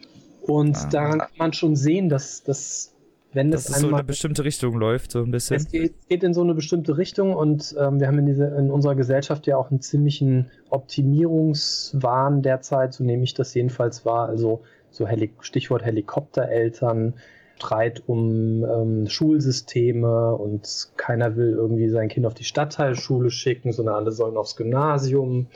Und ah. daran kann man schon sehen, dass, dass wenn dass es einmal, so in eine bestimmte Richtung läuft, so ein bisschen. Es geht, geht in so eine bestimmte Richtung und ähm, wir haben in, diese, in unserer Gesellschaft ja auch einen ziemlichen Optimierungswahn derzeit, so nehme ich das jedenfalls wahr. Also so Heli Stichwort Helikoptereltern, Streit um ähm, Schulsysteme und keiner will irgendwie sein Kind auf die Stadtteilschule schicken, sondern alle sollen aufs Gymnasium.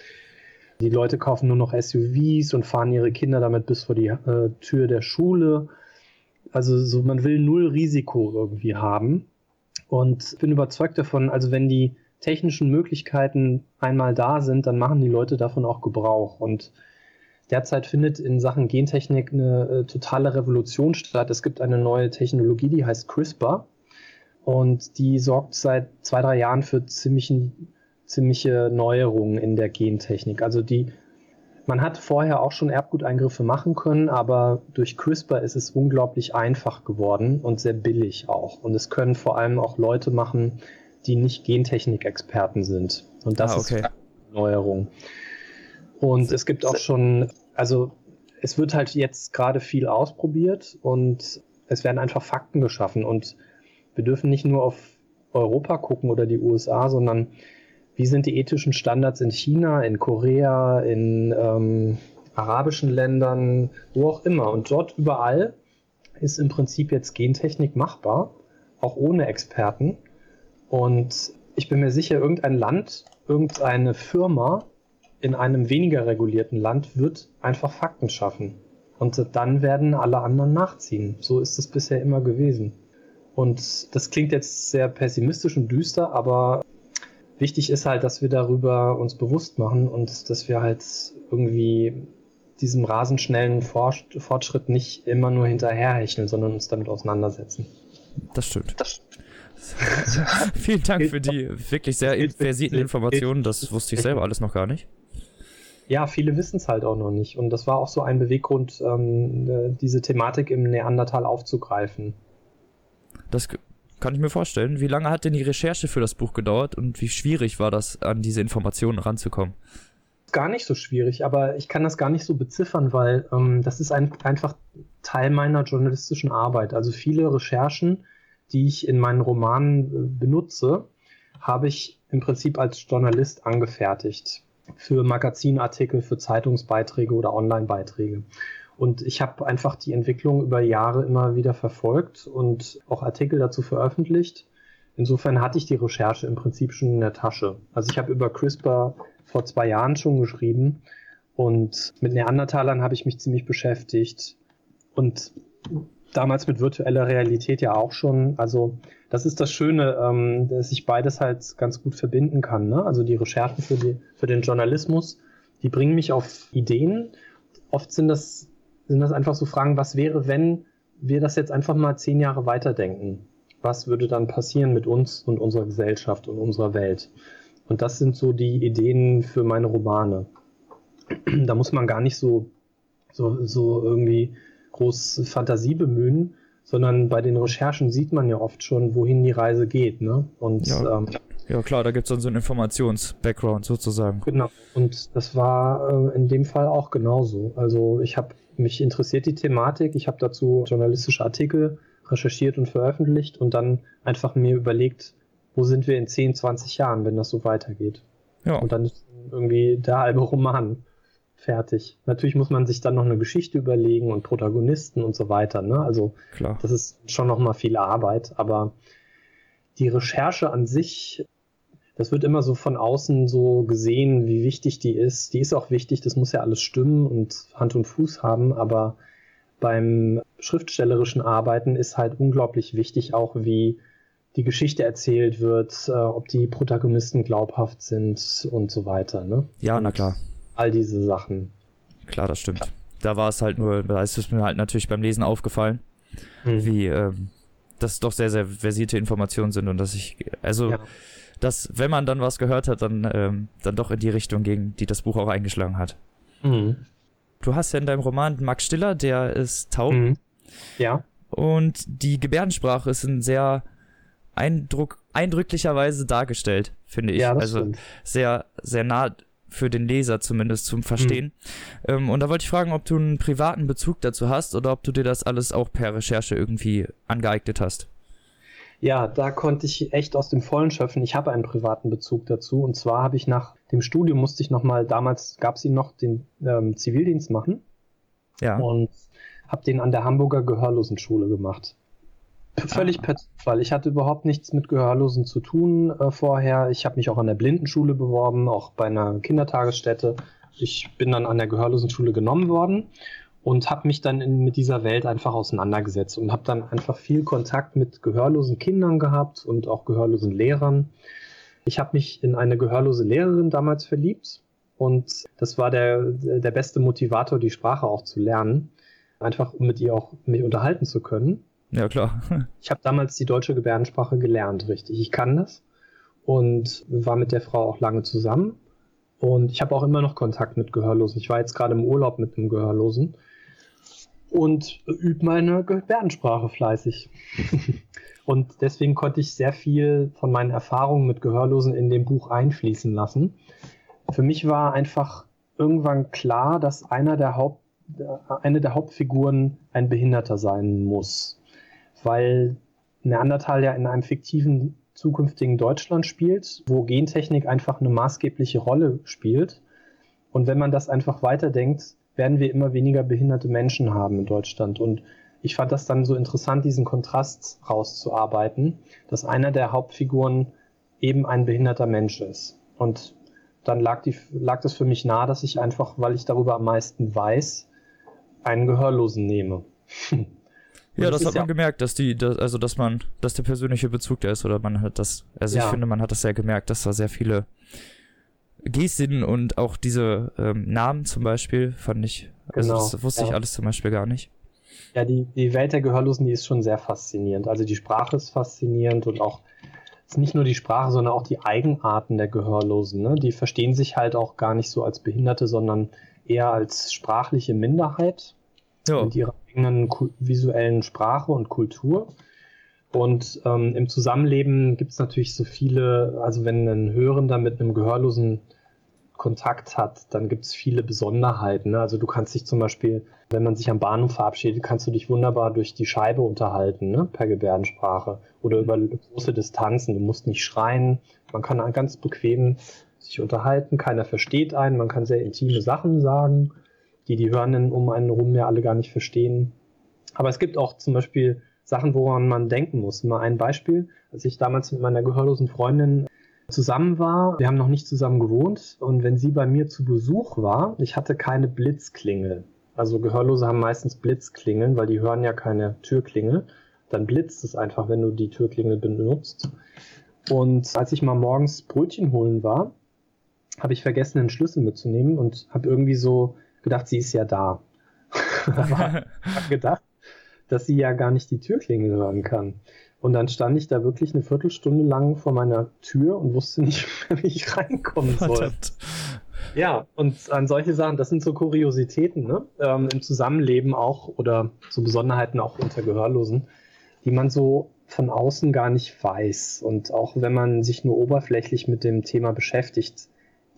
Die Leute kaufen nur noch SUVs und fahren ihre Kinder damit bis vor die äh, Tür der Schule. Also so, man will null Risiko irgendwie haben. Und bin überzeugt davon, also wenn die technischen Möglichkeiten einmal da sind, dann machen die Leute davon auch Gebrauch. Und derzeit findet in Sachen Gentechnik eine äh, totale Revolution statt. Es gibt eine neue Technologie, die heißt CRISPR. Und die sorgt seit zwei, drei Jahren für ziemlichen, ziemliche Neuerungen in der Gentechnik. Also die man hat vorher auch schon Erbguteingriffe machen können, aber durch CRISPR ist es unglaublich einfach geworden und sehr billig auch. Und es können vor allem auch Leute machen, die nicht Gentechnik-Experten sind. Und das ah, okay. ist eine Neuerung. Und es gibt auch schon, also es wird halt jetzt gerade viel ausprobiert und es werden einfach Fakten geschaffen. Und wir dürfen nicht nur auf Europa gucken oder die USA, sondern wie sind die ethischen Standards in China, in Korea, in ähm, arabischen Ländern, wo auch immer. Und dort überall ist im Prinzip jetzt Gentechnik machbar, auch ohne Experten. Und ich bin mir sicher, irgendein Land, irgendeine Firma in einem weniger regulierten Land wird einfach Fakten schaffen. Und dann werden alle anderen nachziehen. So ist es bisher immer gewesen. Und das klingt jetzt sehr pessimistisch und düster, aber wichtig ist halt, dass wir darüber uns bewusst machen und dass wir halt irgendwie diesem rasend schnellen Fortschritt nicht immer nur hinterherhecheln, sondern uns damit auseinandersetzen. Das stimmt. Das Vielen Dank für die wirklich sehr versierten Informationen. Das wusste ich selber alles noch gar nicht. Ja, viele wissen es halt auch noch nicht. Und das war auch so ein Beweggrund, ähm, diese Thematik im Neandertal aufzugreifen. Das kann ich mir vorstellen. Wie lange hat denn die Recherche für das Buch gedauert und wie schwierig war das, an diese Informationen ranzukommen? Gar nicht so schwierig, aber ich kann das gar nicht so beziffern, weil ähm, das ist ein, einfach Teil meiner journalistischen Arbeit. Also viele Recherchen, die ich in meinen Romanen äh, benutze, habe ich im Prinzip als Journalist angefertigt. Für Magazinartikel, für Zeitungsbeiträge oder Onlinebeiträge. Und ich habe einfach die Entwicklung über Jahre immer wieder verfolgt und auch Artikel dazu veröffentlicht. Insofern hatte ich die Recherche im Prinzip schon in der Tasche. Also ich habe über CRISPR vor zwei Jahren schon geschrieben und mit Neandertalern habe ich mich ziemlich beschäftigt und damals mit virtueller Realität ja auch schon. Also das ist das Schöne, ähm, dass ich beides halt ganz gut verbinden kann. Ne? Also die Recherchen für, die, für den Journalismus, die bringen mich auf Ideen. Oft sind das sind das einfach so Fragen, was wäre, wenn wir das jetzt einfach mal zehn Jahre weiterdenken? Was würde dann passieren mit uns und unserer Gesellschaft und unserer Welt? Und das sind so die Ideen für meine Romane. Da muss man gar nicht so, so, so irgendwie groß Fantasie bemühen, sondern bei den Recherchen sieht man ja oft schon, wohin die Reise geht. Ne? Und ja. ähm, ja klar, da gibt es dann so einen Informations-Background sozusagen. Genau, und das war äh, in dem Fall auch genauso. Also ich habe mich interessiert die Thematik, ich habe dazu journalistische Artikel recherchiert und veröffentlicht und dann einfach mir überlegt, wo sind wir in 10, 20 Jahren, wenn das so weitergeht. Ja. Und dann ist irgendwie der halbe Roman fertig. Natürlich muss man sich dann noch eine Geschichte überlegen und Protagonisten und so weiter. Ne? Also Klar. das ist schon noch mal viel Arbeit, aber die Recherche an sich das wird immer so von außen so gesehen, wie wichtig die ist. Die ist auch wichtig, das muss ja alles stimmen und Hand und Fuß haben, aber beim schriftstellerischen Arbeiten ist halt unglaublich wichtig auch, wie die Geschichte erzählt wird, äh, ob die Protagonisten glaubhaft sind und so weiter. Ne? Ja, na klar. All diese Sachen. Klar, das stimmt. Da war es halt nur, da ist es mir halt natürlich beim Lesen aufgefallen, hm. wie ähm, das doch sehr, sehr versierte Informationen sind und dass ich, also ja dass, wenn man dann was gehört hat, dann, ähm, dann doch in die Richtung ging, die das Buch auch eingeschlagen hat. Mhm. Du hast ja in deinem Roman Max Stiller, der ist taub. Mhm. Ja. Und die Gebärdensprache ist ein sehr Eindruck, eindrücklicherweise dargestellt, finde ich. Ja, das also stimmt. sehr, sehr nah für den Leser zumindest zum Verstehen. Ähm, und da wollte ich fragen, ob du einen privaten Bezug dazu hast oder ob du dir das alles auch per Recherche irgendwie angeeignet hast. Ja, da konnte ich echt aus dem Vollen schöpfen. Ich habe einen privaten Bezug dazu. Und zwar habe ich nach dem Studium musste ich nochmal, damals gab es ihn noch, den ähm, Zivildienst machen Ja. und habe den an der Hamburger Gehörlosenschule gemacht. Völlig per Zufall. Ich hatte überhaupt nichts mit Gehörlosen zu tun äh, vorher. Ich habe mich auch an der Blindenschule beworben, auch bei einer Kindertagesstätte. Ich bin dann an der Gehörlosenschule genommen worden und habe mich dann in, mit dieser Welt einfach auseinandergesetzt und habe dann einfach viel Kontakt mit gehörlosen Kindern gehabt und auch gehörlosen Lehrern. Ich habe mich in eine gehörlose Lehrerin damals verliebt und das war der, der beste Motivator, die Sprache auch zu lernen, einfach um mit ihr auch mich unterhalten zu können. Ja, klar. Ich habe damals die deutsche Gebärdensprache gelernt, richtig. Ich kann das und war mit der Frau auch lange zusammen. Und ich habe auch immer noch Kontakt mit Gehörlosen. Ich war jetzt gerade im Urlaub mit einem Gehörlosen und übe meine Gebärdensprache fleißig. und deswegen konnte ich sehr viel von meinen Erfahrungen mit Gehörlosen in dem Buch einfließen lassen. Für mich war einfach irgendwann klar, dass einer der Haupt, eine der Hauptfiguren ein Behinderter sein muss weil Neandertal ja in einem fiktiven zukünftigen Deutschland spielt, wo Gentechnik einfach eine maßgebliche Rolle spielt. Und wenn man das einfach weiterdenkt, werden wir immer weniger behinderte Menschen haben in Deutschland. Und ich fand das dann so interessant, diesen Kontrast rauszuarbeiten, dass einer der Hauptfiguren eben ein behinderter Mensch ist. Und dann lag, die, lag das für mich nahe, dass ich einfach, weil ich darüber am meisten weiß, einen Gehörlosen nehme. Ja, das, ist hat man ja- gemerkt, dass die, dass, also dass man, dass der persönliche Bezug da ist oder man hat das, also ich Ja. finde, man hat das sehr gemerkt, dass da sehr viele Gestinnen und auch diese ähm, Namen zum Beispiel fand ich, also Genau, das wusste ich alles zum Beispiel gar nicht. Ja, die, die Welt der Gehörlosen, die ist schon sehr faszinierend. Also die Sprache ist faszinierend und auch ist nicht nur die Sprache, sondern auch die Eigenarten der Gehörlosen. Ne? Die verstehen sich halt auch gar nicht so als Behinderte, sondern eher als sprachliche Minderheit Ja, mit ihrer eigenen visuellen Sprache und Kultur. Und ähm, im Zusammenleben gibt es natürlich so viele, also wenn ein Hörender mit einem Gehörlosen Kontakt hat, dann gibt es viele Besonderheiten. Ne? Also du kannst dich zum Beispiel, wenn man sich am Bahnhof verabschiedet, kannst du dich wunderbar durch die Scheibe unterhalten, ne? per Gebärdensprache oder über große Distanzen. Du musst nicht schreien, man kann ganz bequem sich unterhalten, keiner versteht einen, man kann sehr intime Sachen sagen, die die Hörenden um einen herum ja alle gar nicht verstehen. Aber es gibt auch zum Beispiel Sachen, woran man denken muss. Mal ein Beispiel, als ich damals mit meiner gehörlosen Freundin zusammen war, wir haben noch nicht zusammen gewohnt und wenn sie bei mir zu Besuch war, ich hatte keine Blitzklingel. Also Gehörlose haben meistens Blitzklingeln, weil die hören ja keine Türklingel. Dann blitzt es einfach, wenn du die Türklingel benutzt. Und als ich mal morgens Brötchen holen war, habe ich vergessen, einen Schlüssel mitzunehmen und habe irgendwie so gedacht, sie ist ja da. Aber ich habe gedacht, dass sie ja gar nicht die Türklingel hören kann. Und dann stand ich da wirklich eine Viertelstunde lang vor meiner Tür und wusste nicht wie ich reinkommen soll. Ja, und an solche Sachen, das sind so Kuriositäten, ne? Ähm, Im Zusammenleben auch oder so Besonderheiten auch unter Gehörlosen, die man so von außen gar nicht weiß. Und auch wenn man sich nur oberflächlich mit dem Thema beschäftigt,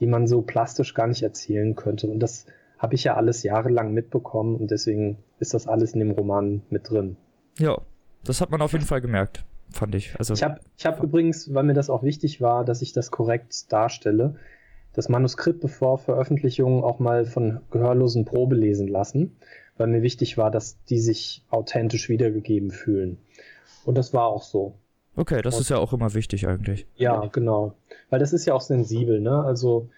die man so plastisch gar nicht erzählen könnte. Und das habe ich ja alles jahrelang mitbekommen und deswegen ist das alles in dem Roman mit drin. Ja, das hat man auf jeden Fall gemerkt, fand ich. Also, Ich habe ich hab übrigens, weil mir das auch wichtig war, dass ich das korrekt darstelle, das Manuskript bevor Veröffentlichung auch mal von Gehörlosen Probe lesen lassen, weil mir wichtig war, dass die sich authentisch wiedergegeben fühlen. Und das war auch so. okay, das ist ja auch immer wichtig eigentlich. Ja, genau. Weil das ist ja auch sensibel, ne? Also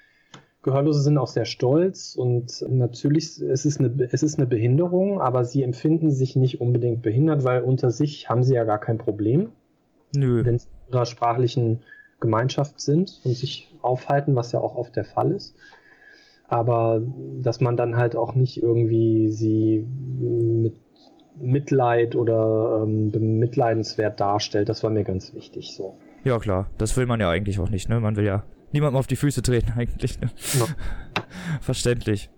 Gehörlose sind auch sehr stolz und natürlich es ist eine, es ist eine Behinderung, aber sie empfinden sich nicht unbedingt behindert, weil unter sich haben sie ja gar kein Problem. Nö. wenn sie in ihrer sprachlichen Gemeinschaft sind und sich aufhalten, was ja auch oft der Fall ist. Aber dass man dann halt auch nicht irgendwie sie mit Mitleid oder ähm, bemitleidenswert darstellt, das war mir ganz wichtig so. Ja, klar. Das will man ja eigentlich auch nicht, ne? Man will ja niemandem auf die Füße treten eigentlich, ne? Ja. Verständlich.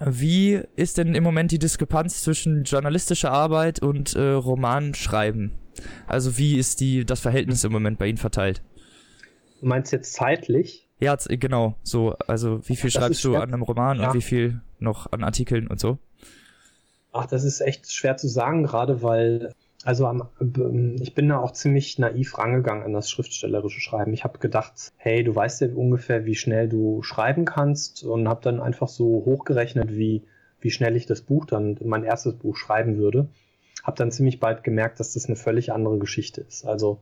Wie ist denn im Moment die Diskrepanz zwischen journalistischer Arbeit und äh, Romanschreiben Also wie ist die, das Verhältnis im Moment bei Ihnen verteilt? Du meinst jetzt zeitlich? Ja, genau. So, also wie viel Das schreibst du an einem Roman Ja. und wie viel noch an Artikeln und so? Ach, das ist echt schwer zu sagen, gerade weil, also am, ich bin da auch ziemlich naiv rangegangen an das schriftstellerische Schreiben. Ich habe gedacht, hey, du weißt ja ungefähr, wie schnell du schreiben kannst und habe dann einfach so hochgerechnet, wie, wie schnell ich das Buch dann, mein erstes Buch schreiben würde. Habe dann ziemlich bald gemerkt, dass das eine völlig andere Geschichte ist. Also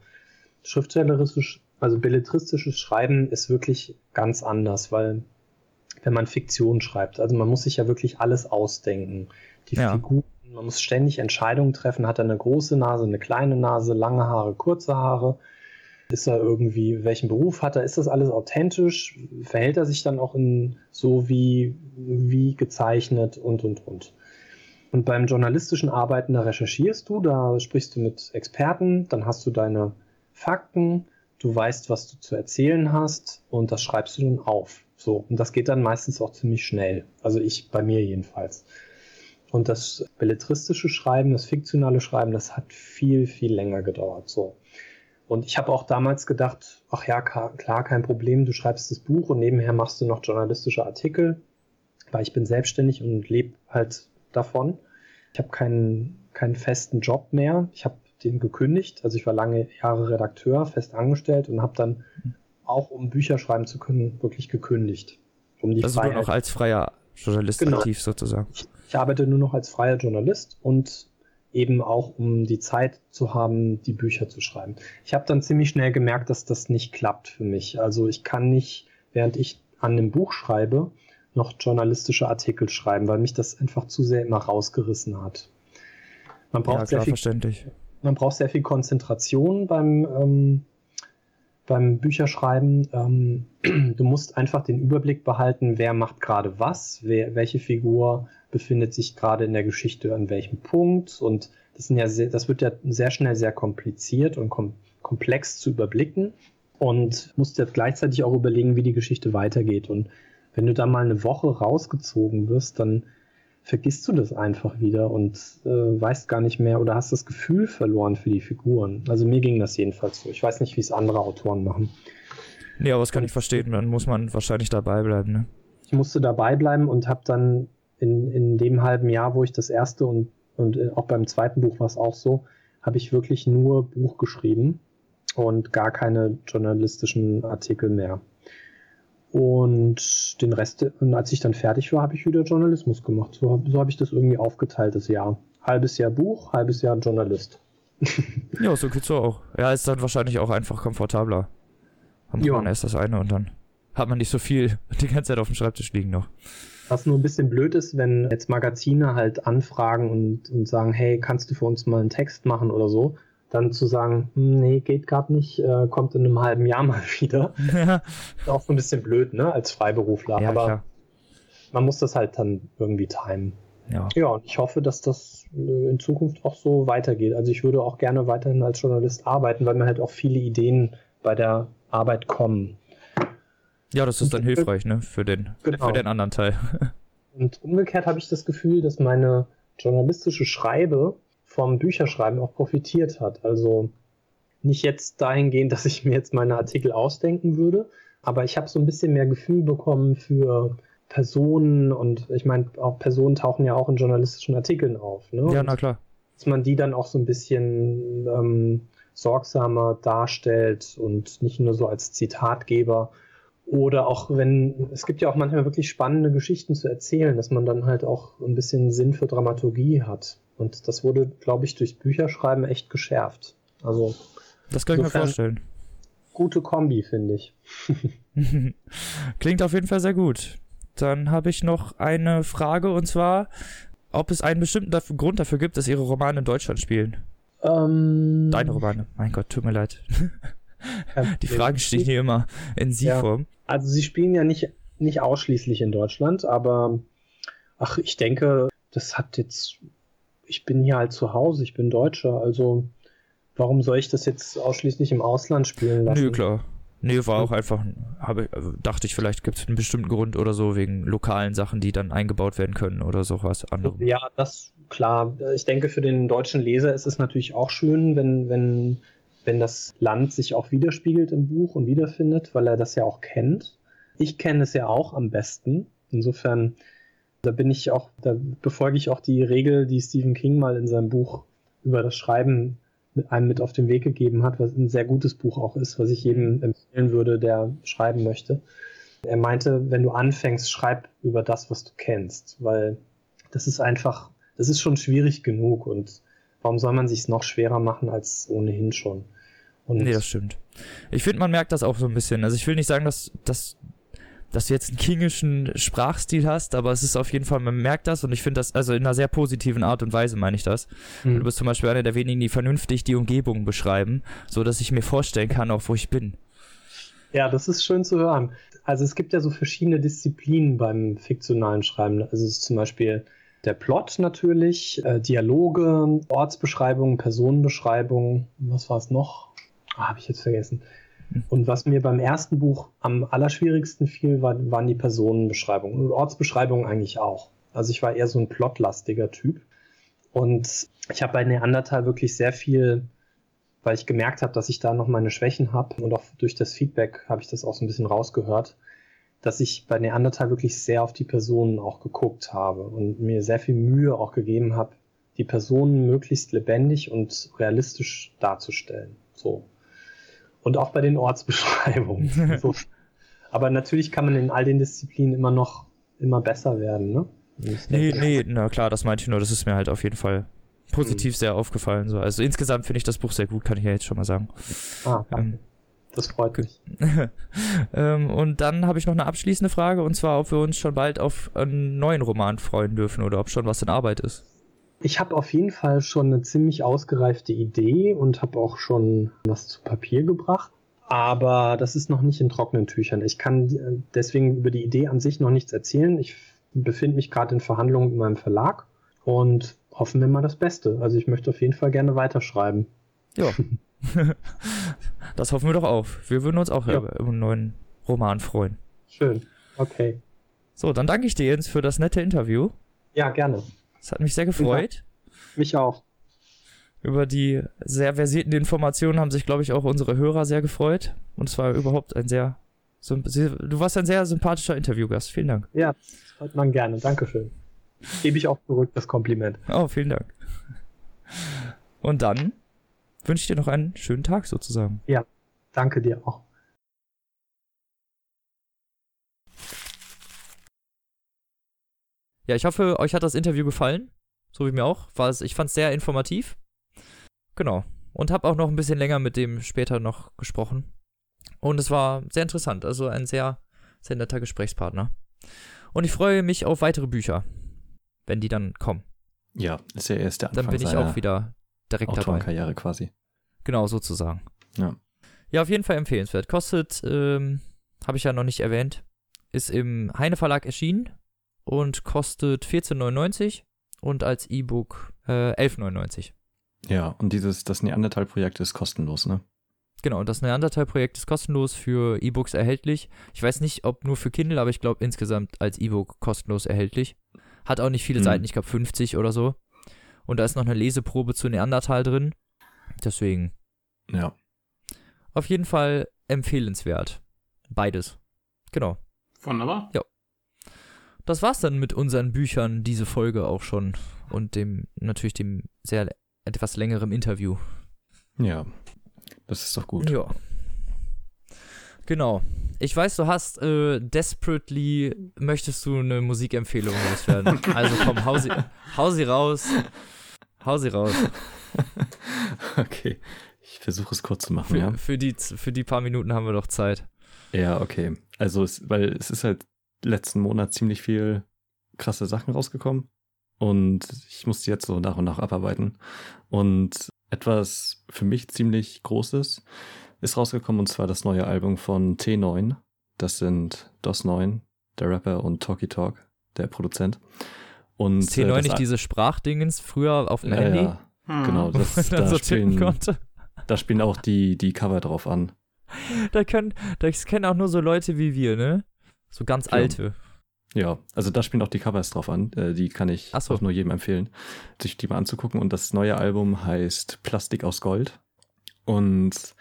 schriftstellerisches, also belletristisches Schreiben ist wirklich ganz anders, weil wenn man Fiktion schreibt, also man muss sich ja wirklich alles ausdenken. Die Ja. Figuren, man muss ständig Entscheidungen treffen, hat er eine große Nase, eine kleine Nase, lange Haare, kurze Haare. Ist er irgendwie, welchen Beruf hat er? Ist das alles authentisch? Verhält er sich dann auch in so wie, wie gezeichnet und, und, und. Und beim journalistischen Arbeiten, da recherchierst du, da sprichst du mit Experten, dann hast du deine Fakten, du weißt, was du zu erzählen hast und das schreibst du dann auf. So, und das geht dann meistens auch ziemlich schnell. Also ich, bei mir jedenfalls. Und das belletristische Schreiben, das fiktionale Schreiben, das hat viel, viel länger gedauert. So. Und ich habe auch damals gedacht, ach ja, klar, kein Problem, du schreibst das Buch und nebenher machst du noch journalistische Artikel, weil ich bin selbstständig und lebe halt davon. Ich habe keinen, keinen festen Job mehr. Ich habe den gekündigt. Also ich war lange Jahre Redakteur, fest angestellt und habe dann auch, um Bücher schreiben zu können, wirklich gekündigt. Um die Also du Freiheit. noch als freier Journalist Genau. aktiv sozusagen. Ich, ich arbeite nur noch als freier Journalist und eben auch, um die Zeit zu haben, die Bücher zu schreiben. Ich habe dann ziemlich schnell gemerkt, dass das nicht klappt für mich. Also ich kann nicht, während ich an dem Buch schreibe, noch journalistische Artikel schreiben, weil mich das einfach zu sehr immer rausgerissen hat. Man braucht Ja, sehr viel man braucht sehr viel Konzentration beim, ähm, beim Bücherschreiben. Ähm, du musst einfach den Überblick behalten, wer macht gerade was, wer, welche Figur befindet sich gerade in der Geschichte an welchem Punkt. Und das, sind ja sehr, das wird ja sehr schnell sehr kompliziert und kom komplex zu überblicken. Und musst ja gleichzeitig auch überlegen, wie die Geschichte weitergeht. Und wenn du da mal eine Woche rausgezogen wirst, dann vergisst du das einfach wieder und äh, weißt gar nicht mehr oder hast das Gefühl verloren für die Figuren. Also mir ging das jedenfalls so. Ich weiß nicht, wie es andere Autoren machen. Nee, aber das kann ich verstehen. Dann muss man wahrscheinlich dabei bleiben, ne? Ich musste dabei bleiben und habe dann in, in dem halben Jahr, wo ich das erste und, und äh, auch beim zweiten Buch war es auch so, habe ich wirklich nur Buch geschrieben und gar keine journalistischen Artikel mehr. Und den Rest, und als ich dann fertig war, habe ich wieder Journalismus gemacht. So, so habe ich das irgendwie aufgeteilt, das Jahr. Halbes Jahr Buch, halbes Jahr Journalist. Ja, so geht's so auch. Ja, ist dann wahrscheinlich auch einfach komfortabler. Dann macht Ja. man erst das eine und dann hat man nicht so viel die ganze Zeit auf dem Schreibtisch liegen noch. Was nur ein bisschen blöd ist, wenn jetzt Magazine halt anfragen und, und sagen, hey, kannst du für uns mal einen Text machen oder so, dann zu sagen, hm, nee, geht gerade nicht, äh, kommt in einem halben Jahr mal wieder. ja, Ist auch so ein bisschen blöd, ne, als Freiberufler. Aber klar. man muss das halt dann irgendwie timen. Ja. Ja, und ich hoffe, dass das äh, in Zukunft auch so weitergeht. Also ich würde auch gerne weiterhin als Journalist arbeiten, weil mir halt auch viele Ideen bei der Arbeit kommen. Ja, das ist dann hilfreich, ne? Für den, Genau. für den anderen Teil. Und umgekehrt habe ich das Gefühl, dass meine journalistische Schreibe vom Bücherschreiben auch profitiert hat. Also nicht jetzt dahingehend, dass ich mir jetzt meine Artikel ausdenken würde, aber ich habe so ein bisschen mehr Gefühl bekommen für Personen und ich meine, auch Personen tauchen ja auch in journalistischen Artikeln auf. Ne? ja, na klar. dass man die dann auch so ein bisschen ähm, sorgsamer darstellt und nicht nur so als Zitatgeber. Oder auch wenn, es gibt ja auch manchmal wirklich spannende Geschichten zu erzählen, dass man dann halt auch ein bisschen Sinn für Dramaturgie hat. Und das wurde, glaube ich, durchs Bücherschreiben echt geschärft. Also Das kann ich mir vorstellen. gute Kombi, finde ich. Klingt auf jeden Fall sehr gut. Dann habe ich noch eine Frage und zwar, ob es einen bestimmten dafür, Grund dafür gibt, dass Ihre Romane in Deutschland spielen. Ähm, Deine Romane. Mein Gott, tut mir leid. Die. Fragen stehen hier immer in Sie-Form. Also sie spielen ja nicht, nicht ausschließlich in Deutschland, aber ach, ich denke, das hat jetzt, ich bin hier halt zu Hause, ich bin Deutscher, also warum soll ich das jetzt ausschließlich im Ausland spielen lassen? Nö, klar. Nee, war auch einfach, habe, also dachte ich, vielleicht gibt es einen bestimmten Grund oder so, wegen lokalen Sachen, die dann eingebaut werden können oder sowas anderem. Ja, das klar, ich denke, für den deutschen Leser ist es natürlich auch schön, wenn, wenn, wenn das Land sich auch widerspiegelt im Buch und wiederfindet, weil er das ja auch kennt. Ich kenne es ja auch am besten. Insofern, da bin ich auch, da befolge ich auch die Regel, die Stephen King mal in seinem Buch über das Schreiben mit einem mit auf den Weg gegeben hat, was ein sehr gutes Buch auch ist, was ich jedem empfehlen würde, der schreiben möchte. Er meinte, wenn du anfängst, schreib über das, was du kennst, weil das ist einfach, das ist schon schwierig genug und warum soll man sich es noch schwerer machen als ohnehin schon? Und nee, das stimmt. Ich finde, man merkt das auch so ein bisschen. Also ich will nicht sagen, dass, dass, dass du jetzt einen kingischen Sprachstil hast, aber es ist auf jeden Fall, man merkt das und ich finde das, also in einer sehr positiven Art und Weise meine ich das. Mhm. Du bist zum Beispiel einer der wenigen, die vernünftig die Umgebung beschreiben, so dass ich mir vorstellen kann, auch wo ich bin. Ja, das ist schön zu hören. Also es gibt ja so verschiedene Disziplinen beim fiktionalen Schreiben. Also es ist zum Beispiel der Plot natürlich, äh, Dialoge, Ortsbeschreibungen, Personenbeschreibungen, was war es noch? Ah, Habe ich jetzt vergessen. Hm. Und was mir beim ersten Buch am allerschwierigsten fiel, war, waren die Personenbeschreibungen und Ortsbeschreibungen eigentlich auch. Also ich war eher so ein plotlastiger Typ. Und ich habe bei Neandertal wirklich sehr viel weil ich gemerkt habe, dass ich da noch meine Schwächen habe und auch durch das Feedback habe ich das auch so ein bisschen rausgehört, dass ich bei Neandertal wirklich sehr auf die Personen auch geguckt habe und mir sehr viel Mühe auch gegeben habe, die Personen möglichst lebendig und realistisch darzustellen. So. Und auch bei den Ortsbeschreibungen. so. Aber natürlich kann man in all den Disziplinen immer noch immer besser werden, ne? Nee, nee, na klar, das meinte ich nur, das ist mir halt auf jeden Fall positiv mhm. sehr aufgefallen. So. Also insgesamt finde ich das Buch sehr gut, kann ich ja jetzt schon mal sagen. Ah, ähm, das freut mich. ähm, und dann habe ich noch eine abschließende Frage, und zwar, ob wir uns schon bald auf einen neuen Roman freuen dürfen oder ob schon was in Arbeit ist. Ich habe auf jeden Fall schon eine ziemlich ausgereifte Idee und habe auch schon was zu Papier gebracht. Aber das ist noch nicht in trockenen Tüchern. Ich kann äh, deswegen über die Idee an sich noch nichts erzählen. Ich befinde mich gerade in Verhandlungen mit meinem Verlag und hoffen wir mal das Beste. Also ich möchte auf jeden Fall gerne weiterschreiben. Ja. das hoffen wir doch auf. Wir würden uns auch ja. über einen neuen Roman freuen. Schön. Okay. So, dann danke ich dir, Jens, für das nette Interview. Ja, gerne. Es hat mich sehr gefreut. Mich auch. Über die sehr versierten Informationen haben sich, glaube ich, auch unsere Hörer sehr gefreut. Und es war überhaupt ein sehr. Du warst ein sehr sympathischer Interviewgast. Vielen Dank. Ja, das hört man gerne. Dankeschön. Gebe ich auch zurück das Kompliment. Oh, vielen Dank. Und dann wünsche ich dir noch einen schönen Tag sozusagen. Ja, danke dir auch. Ja, ich hoffe, euch hat das Interview gefallen. So wie mir auch. War es, ich fand es sehr informativ. Genau. Und habe auch noch ein bisschen länger mit dem später noch gesprochen. Und es war sehr interessant. Also ein sehr, sehr netter Gesprächspartner. Und ich freue mich auf weitere Bücher wenn die dann kommen. Ja, ist ja erst der Anfang Dann bin ich auch wieder direkt dabei. Karriere quasi. Genau, sozusagen. Ja. Ja, auf jeden Fall empfehlenswert. Kostet, ähm, habe ich ja noch nicht erwähnt, ist im Heine Verlag erschienen und kostet 14,99 und als E-Book äh, 11,99. Ja, und dieses, das Neandertal-Projekt ist kostenlos, ne? Genau, das Neandertal-Projekt ist kostenlos für E-Books erhältlich. Ich weiß nicht, ob nur für Kindle, aber ich glaube insgesamt als E-Book kostenlos erhältlich. Hat auch nicht viele mhm. Seiten, ich glaube 50 oder so. Und da ist noch eine Leseprobe zu Neandertal drin. Deswegen. Ja. Auf jeden Fall empfehlenswert. Beides. Genau. Wunderbar. Ja. Das war's dann mit unseren Büchern, diese Folge auch schon. Und dem, natürlich dem sehr etwas längeren Interview. Ja. Das ist doch gut. Ja. Genau. Ich weiß, du hast äh, desperately, möchtest du eine Musikempfehlung loswerden. Also komm, hau sie, hau sie raus. Hau sie raus. Okay. Ich versuche es kurz zu machen, für, ja. Für die, für die paar Minuten haben wir doch Zeit. Ja, okay. Also, es, weil es ist halt letzten Monat ziemlich viel krasse Sachen rausgekommen. Und ich musste jetzt so nach und nach abarbeiten. Und etwas für mich ziemlich Großes ist rausgekommen und zwar das neue Album von T9. Das sind DOS9, der Rapper, und Talkie Talk, der Produzent. Und, ist T9 äh, nicht diese Sprachdingens früher auf dem ja, Handy? Ja, hm. genau. Das, da, so spielen, konnte. da spielen auch die, die Cover drauf an. Da können, das kennen auch nur so Leute wie wir, ne? So ganz ja. alte. Ja, also da spielen auch die Covers drauf an. Äh, die kann ich so. auch nur jedem empfehlen, sich die mal anzugucken. Und das neue Album heißt Plastik aus Gold und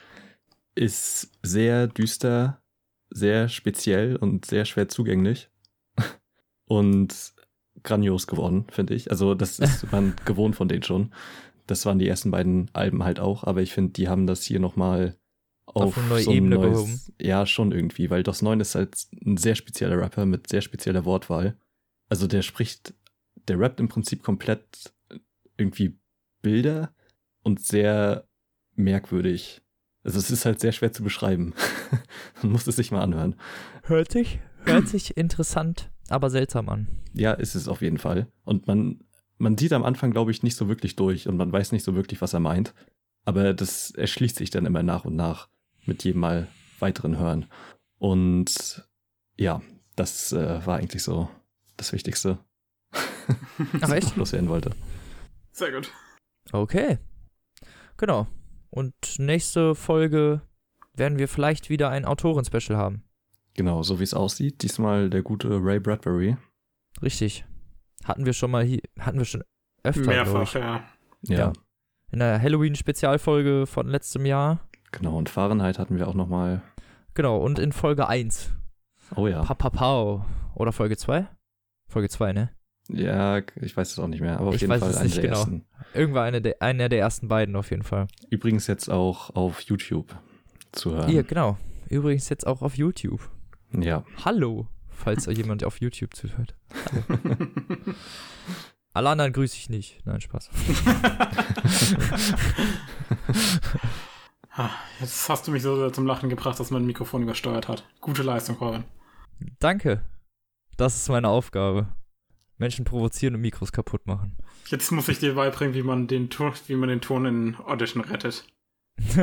ist sehr düster, sehr speziell und sehr schwer zugänglich. Und grandios geworden, finde ich. Also, das ist man gewohnt von denen schon. Das waren die ersten beiden Alben halt auch, aber ich finde, die haben das hier nochmal auf, Auf eine neue so ein Ebene neues, gehoben. Ja, schon irgendwie, weil DOS 9 ist halt ein sehr spezieller Rapper mit sehr spezieller Wortwahl. Also der spricht, der rappt im Prinzip komplett irgendwie Bilder und sehr merkwürdig. Also es ist halt sehr schwer zu beschreiben. Man muss es sich mal anhören. Hört sich, hört sich interessant, aber seltsam an. Ja, ist es auf jeden Fall. Und man, man sieht am Anfang, glaube ich, nicht so wirklich durch und man weiß nicht so wirklich, was er meint. Aber das erschließt sich dann immer nach und nach mit jedem Mal weiteren Hören. Und ja, das äh, war eigentlich so das Wichtigste. Was ich loswerden wollte. Sehr gut. Okay. Genau. Und nächste Folge werden wir vielleicht wieder ein Autoren-Special haben. Genau, so wie es aussieht. Diesmal der gute Ray Bradbury. Richtig. Hatten wir schon mal hier, hatten wir schon öfter. Mehrfach, ja. Ja, Ja. In der Halloween-Spezialfolge von letztem Jahr. genau. Und Fahrenheit hatten wir auch noch mal. Genau, und in Folge 1. Oh ja. Papapau. Oder Folge 2? Folge 2, ne? Ja, ich weiß es auch nicht mehr, aber auf Ich jeden weiß Fall es eine nicht der genau. ersten. Irgendwann eine der, einer der ersten beiden auf jeden Fall. Übrigens jetzt auch auf YouTube zu hören. Hier, genau. Übrigens jetzt auch auf YouTube. Ja. Hallo, falls da jemand auf YouTube zuhört. Alle anderen grüße ich nicht. Nein, Spaß. Ha, Jetzt hast du mich so zum Lachen gebracht, dass mein Mikrofon übersteuert hat. Gute Leistung, Robin. Danke. Das ist meine Aufgabe. Menschen provozieren und Mikros kaputt machen. Jetzt muss ich dir beibringen, wie man den Ton, wie man den Ton in Audition rettet.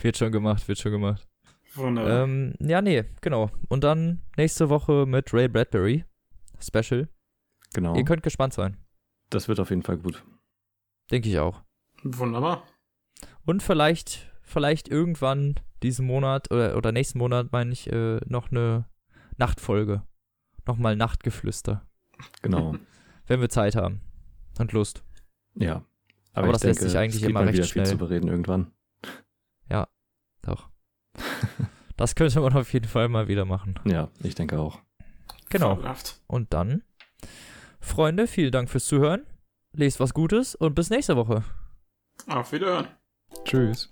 wird schon gemacht, wird schon gemacht. Wunderbar. Ähm, ja, nee, genau. Und dann nächste Woche mit Ray Bradbury. Special. Genau. Ihr könnt gespannt sein. Das wird auf jeden Fall gut. Denke ich auch. Wunderbar. Und vielleicht, vielleicht irgendwann diesen Monat oder, oder nächsten Monat, meine ich, äh, noch eine Nachtfolge. Nochmal Nachtgeflüster. Genau. Wenn wir Zeit haben. Und Lust. ja. Aber ich das lässt sich eigentlich immer mal recht wieder schnell. viel zu bereden irgendwann. Doch. das könnte man auf jeden Fall mal wieder machen. Ja, ich denke auch. Genau. Fabelhaft. Und dann, Freunde, vielen Dank fürs Zuhören. Lest was Gutes und bis nächste Woche. Auf Wiederhören. Tschüss.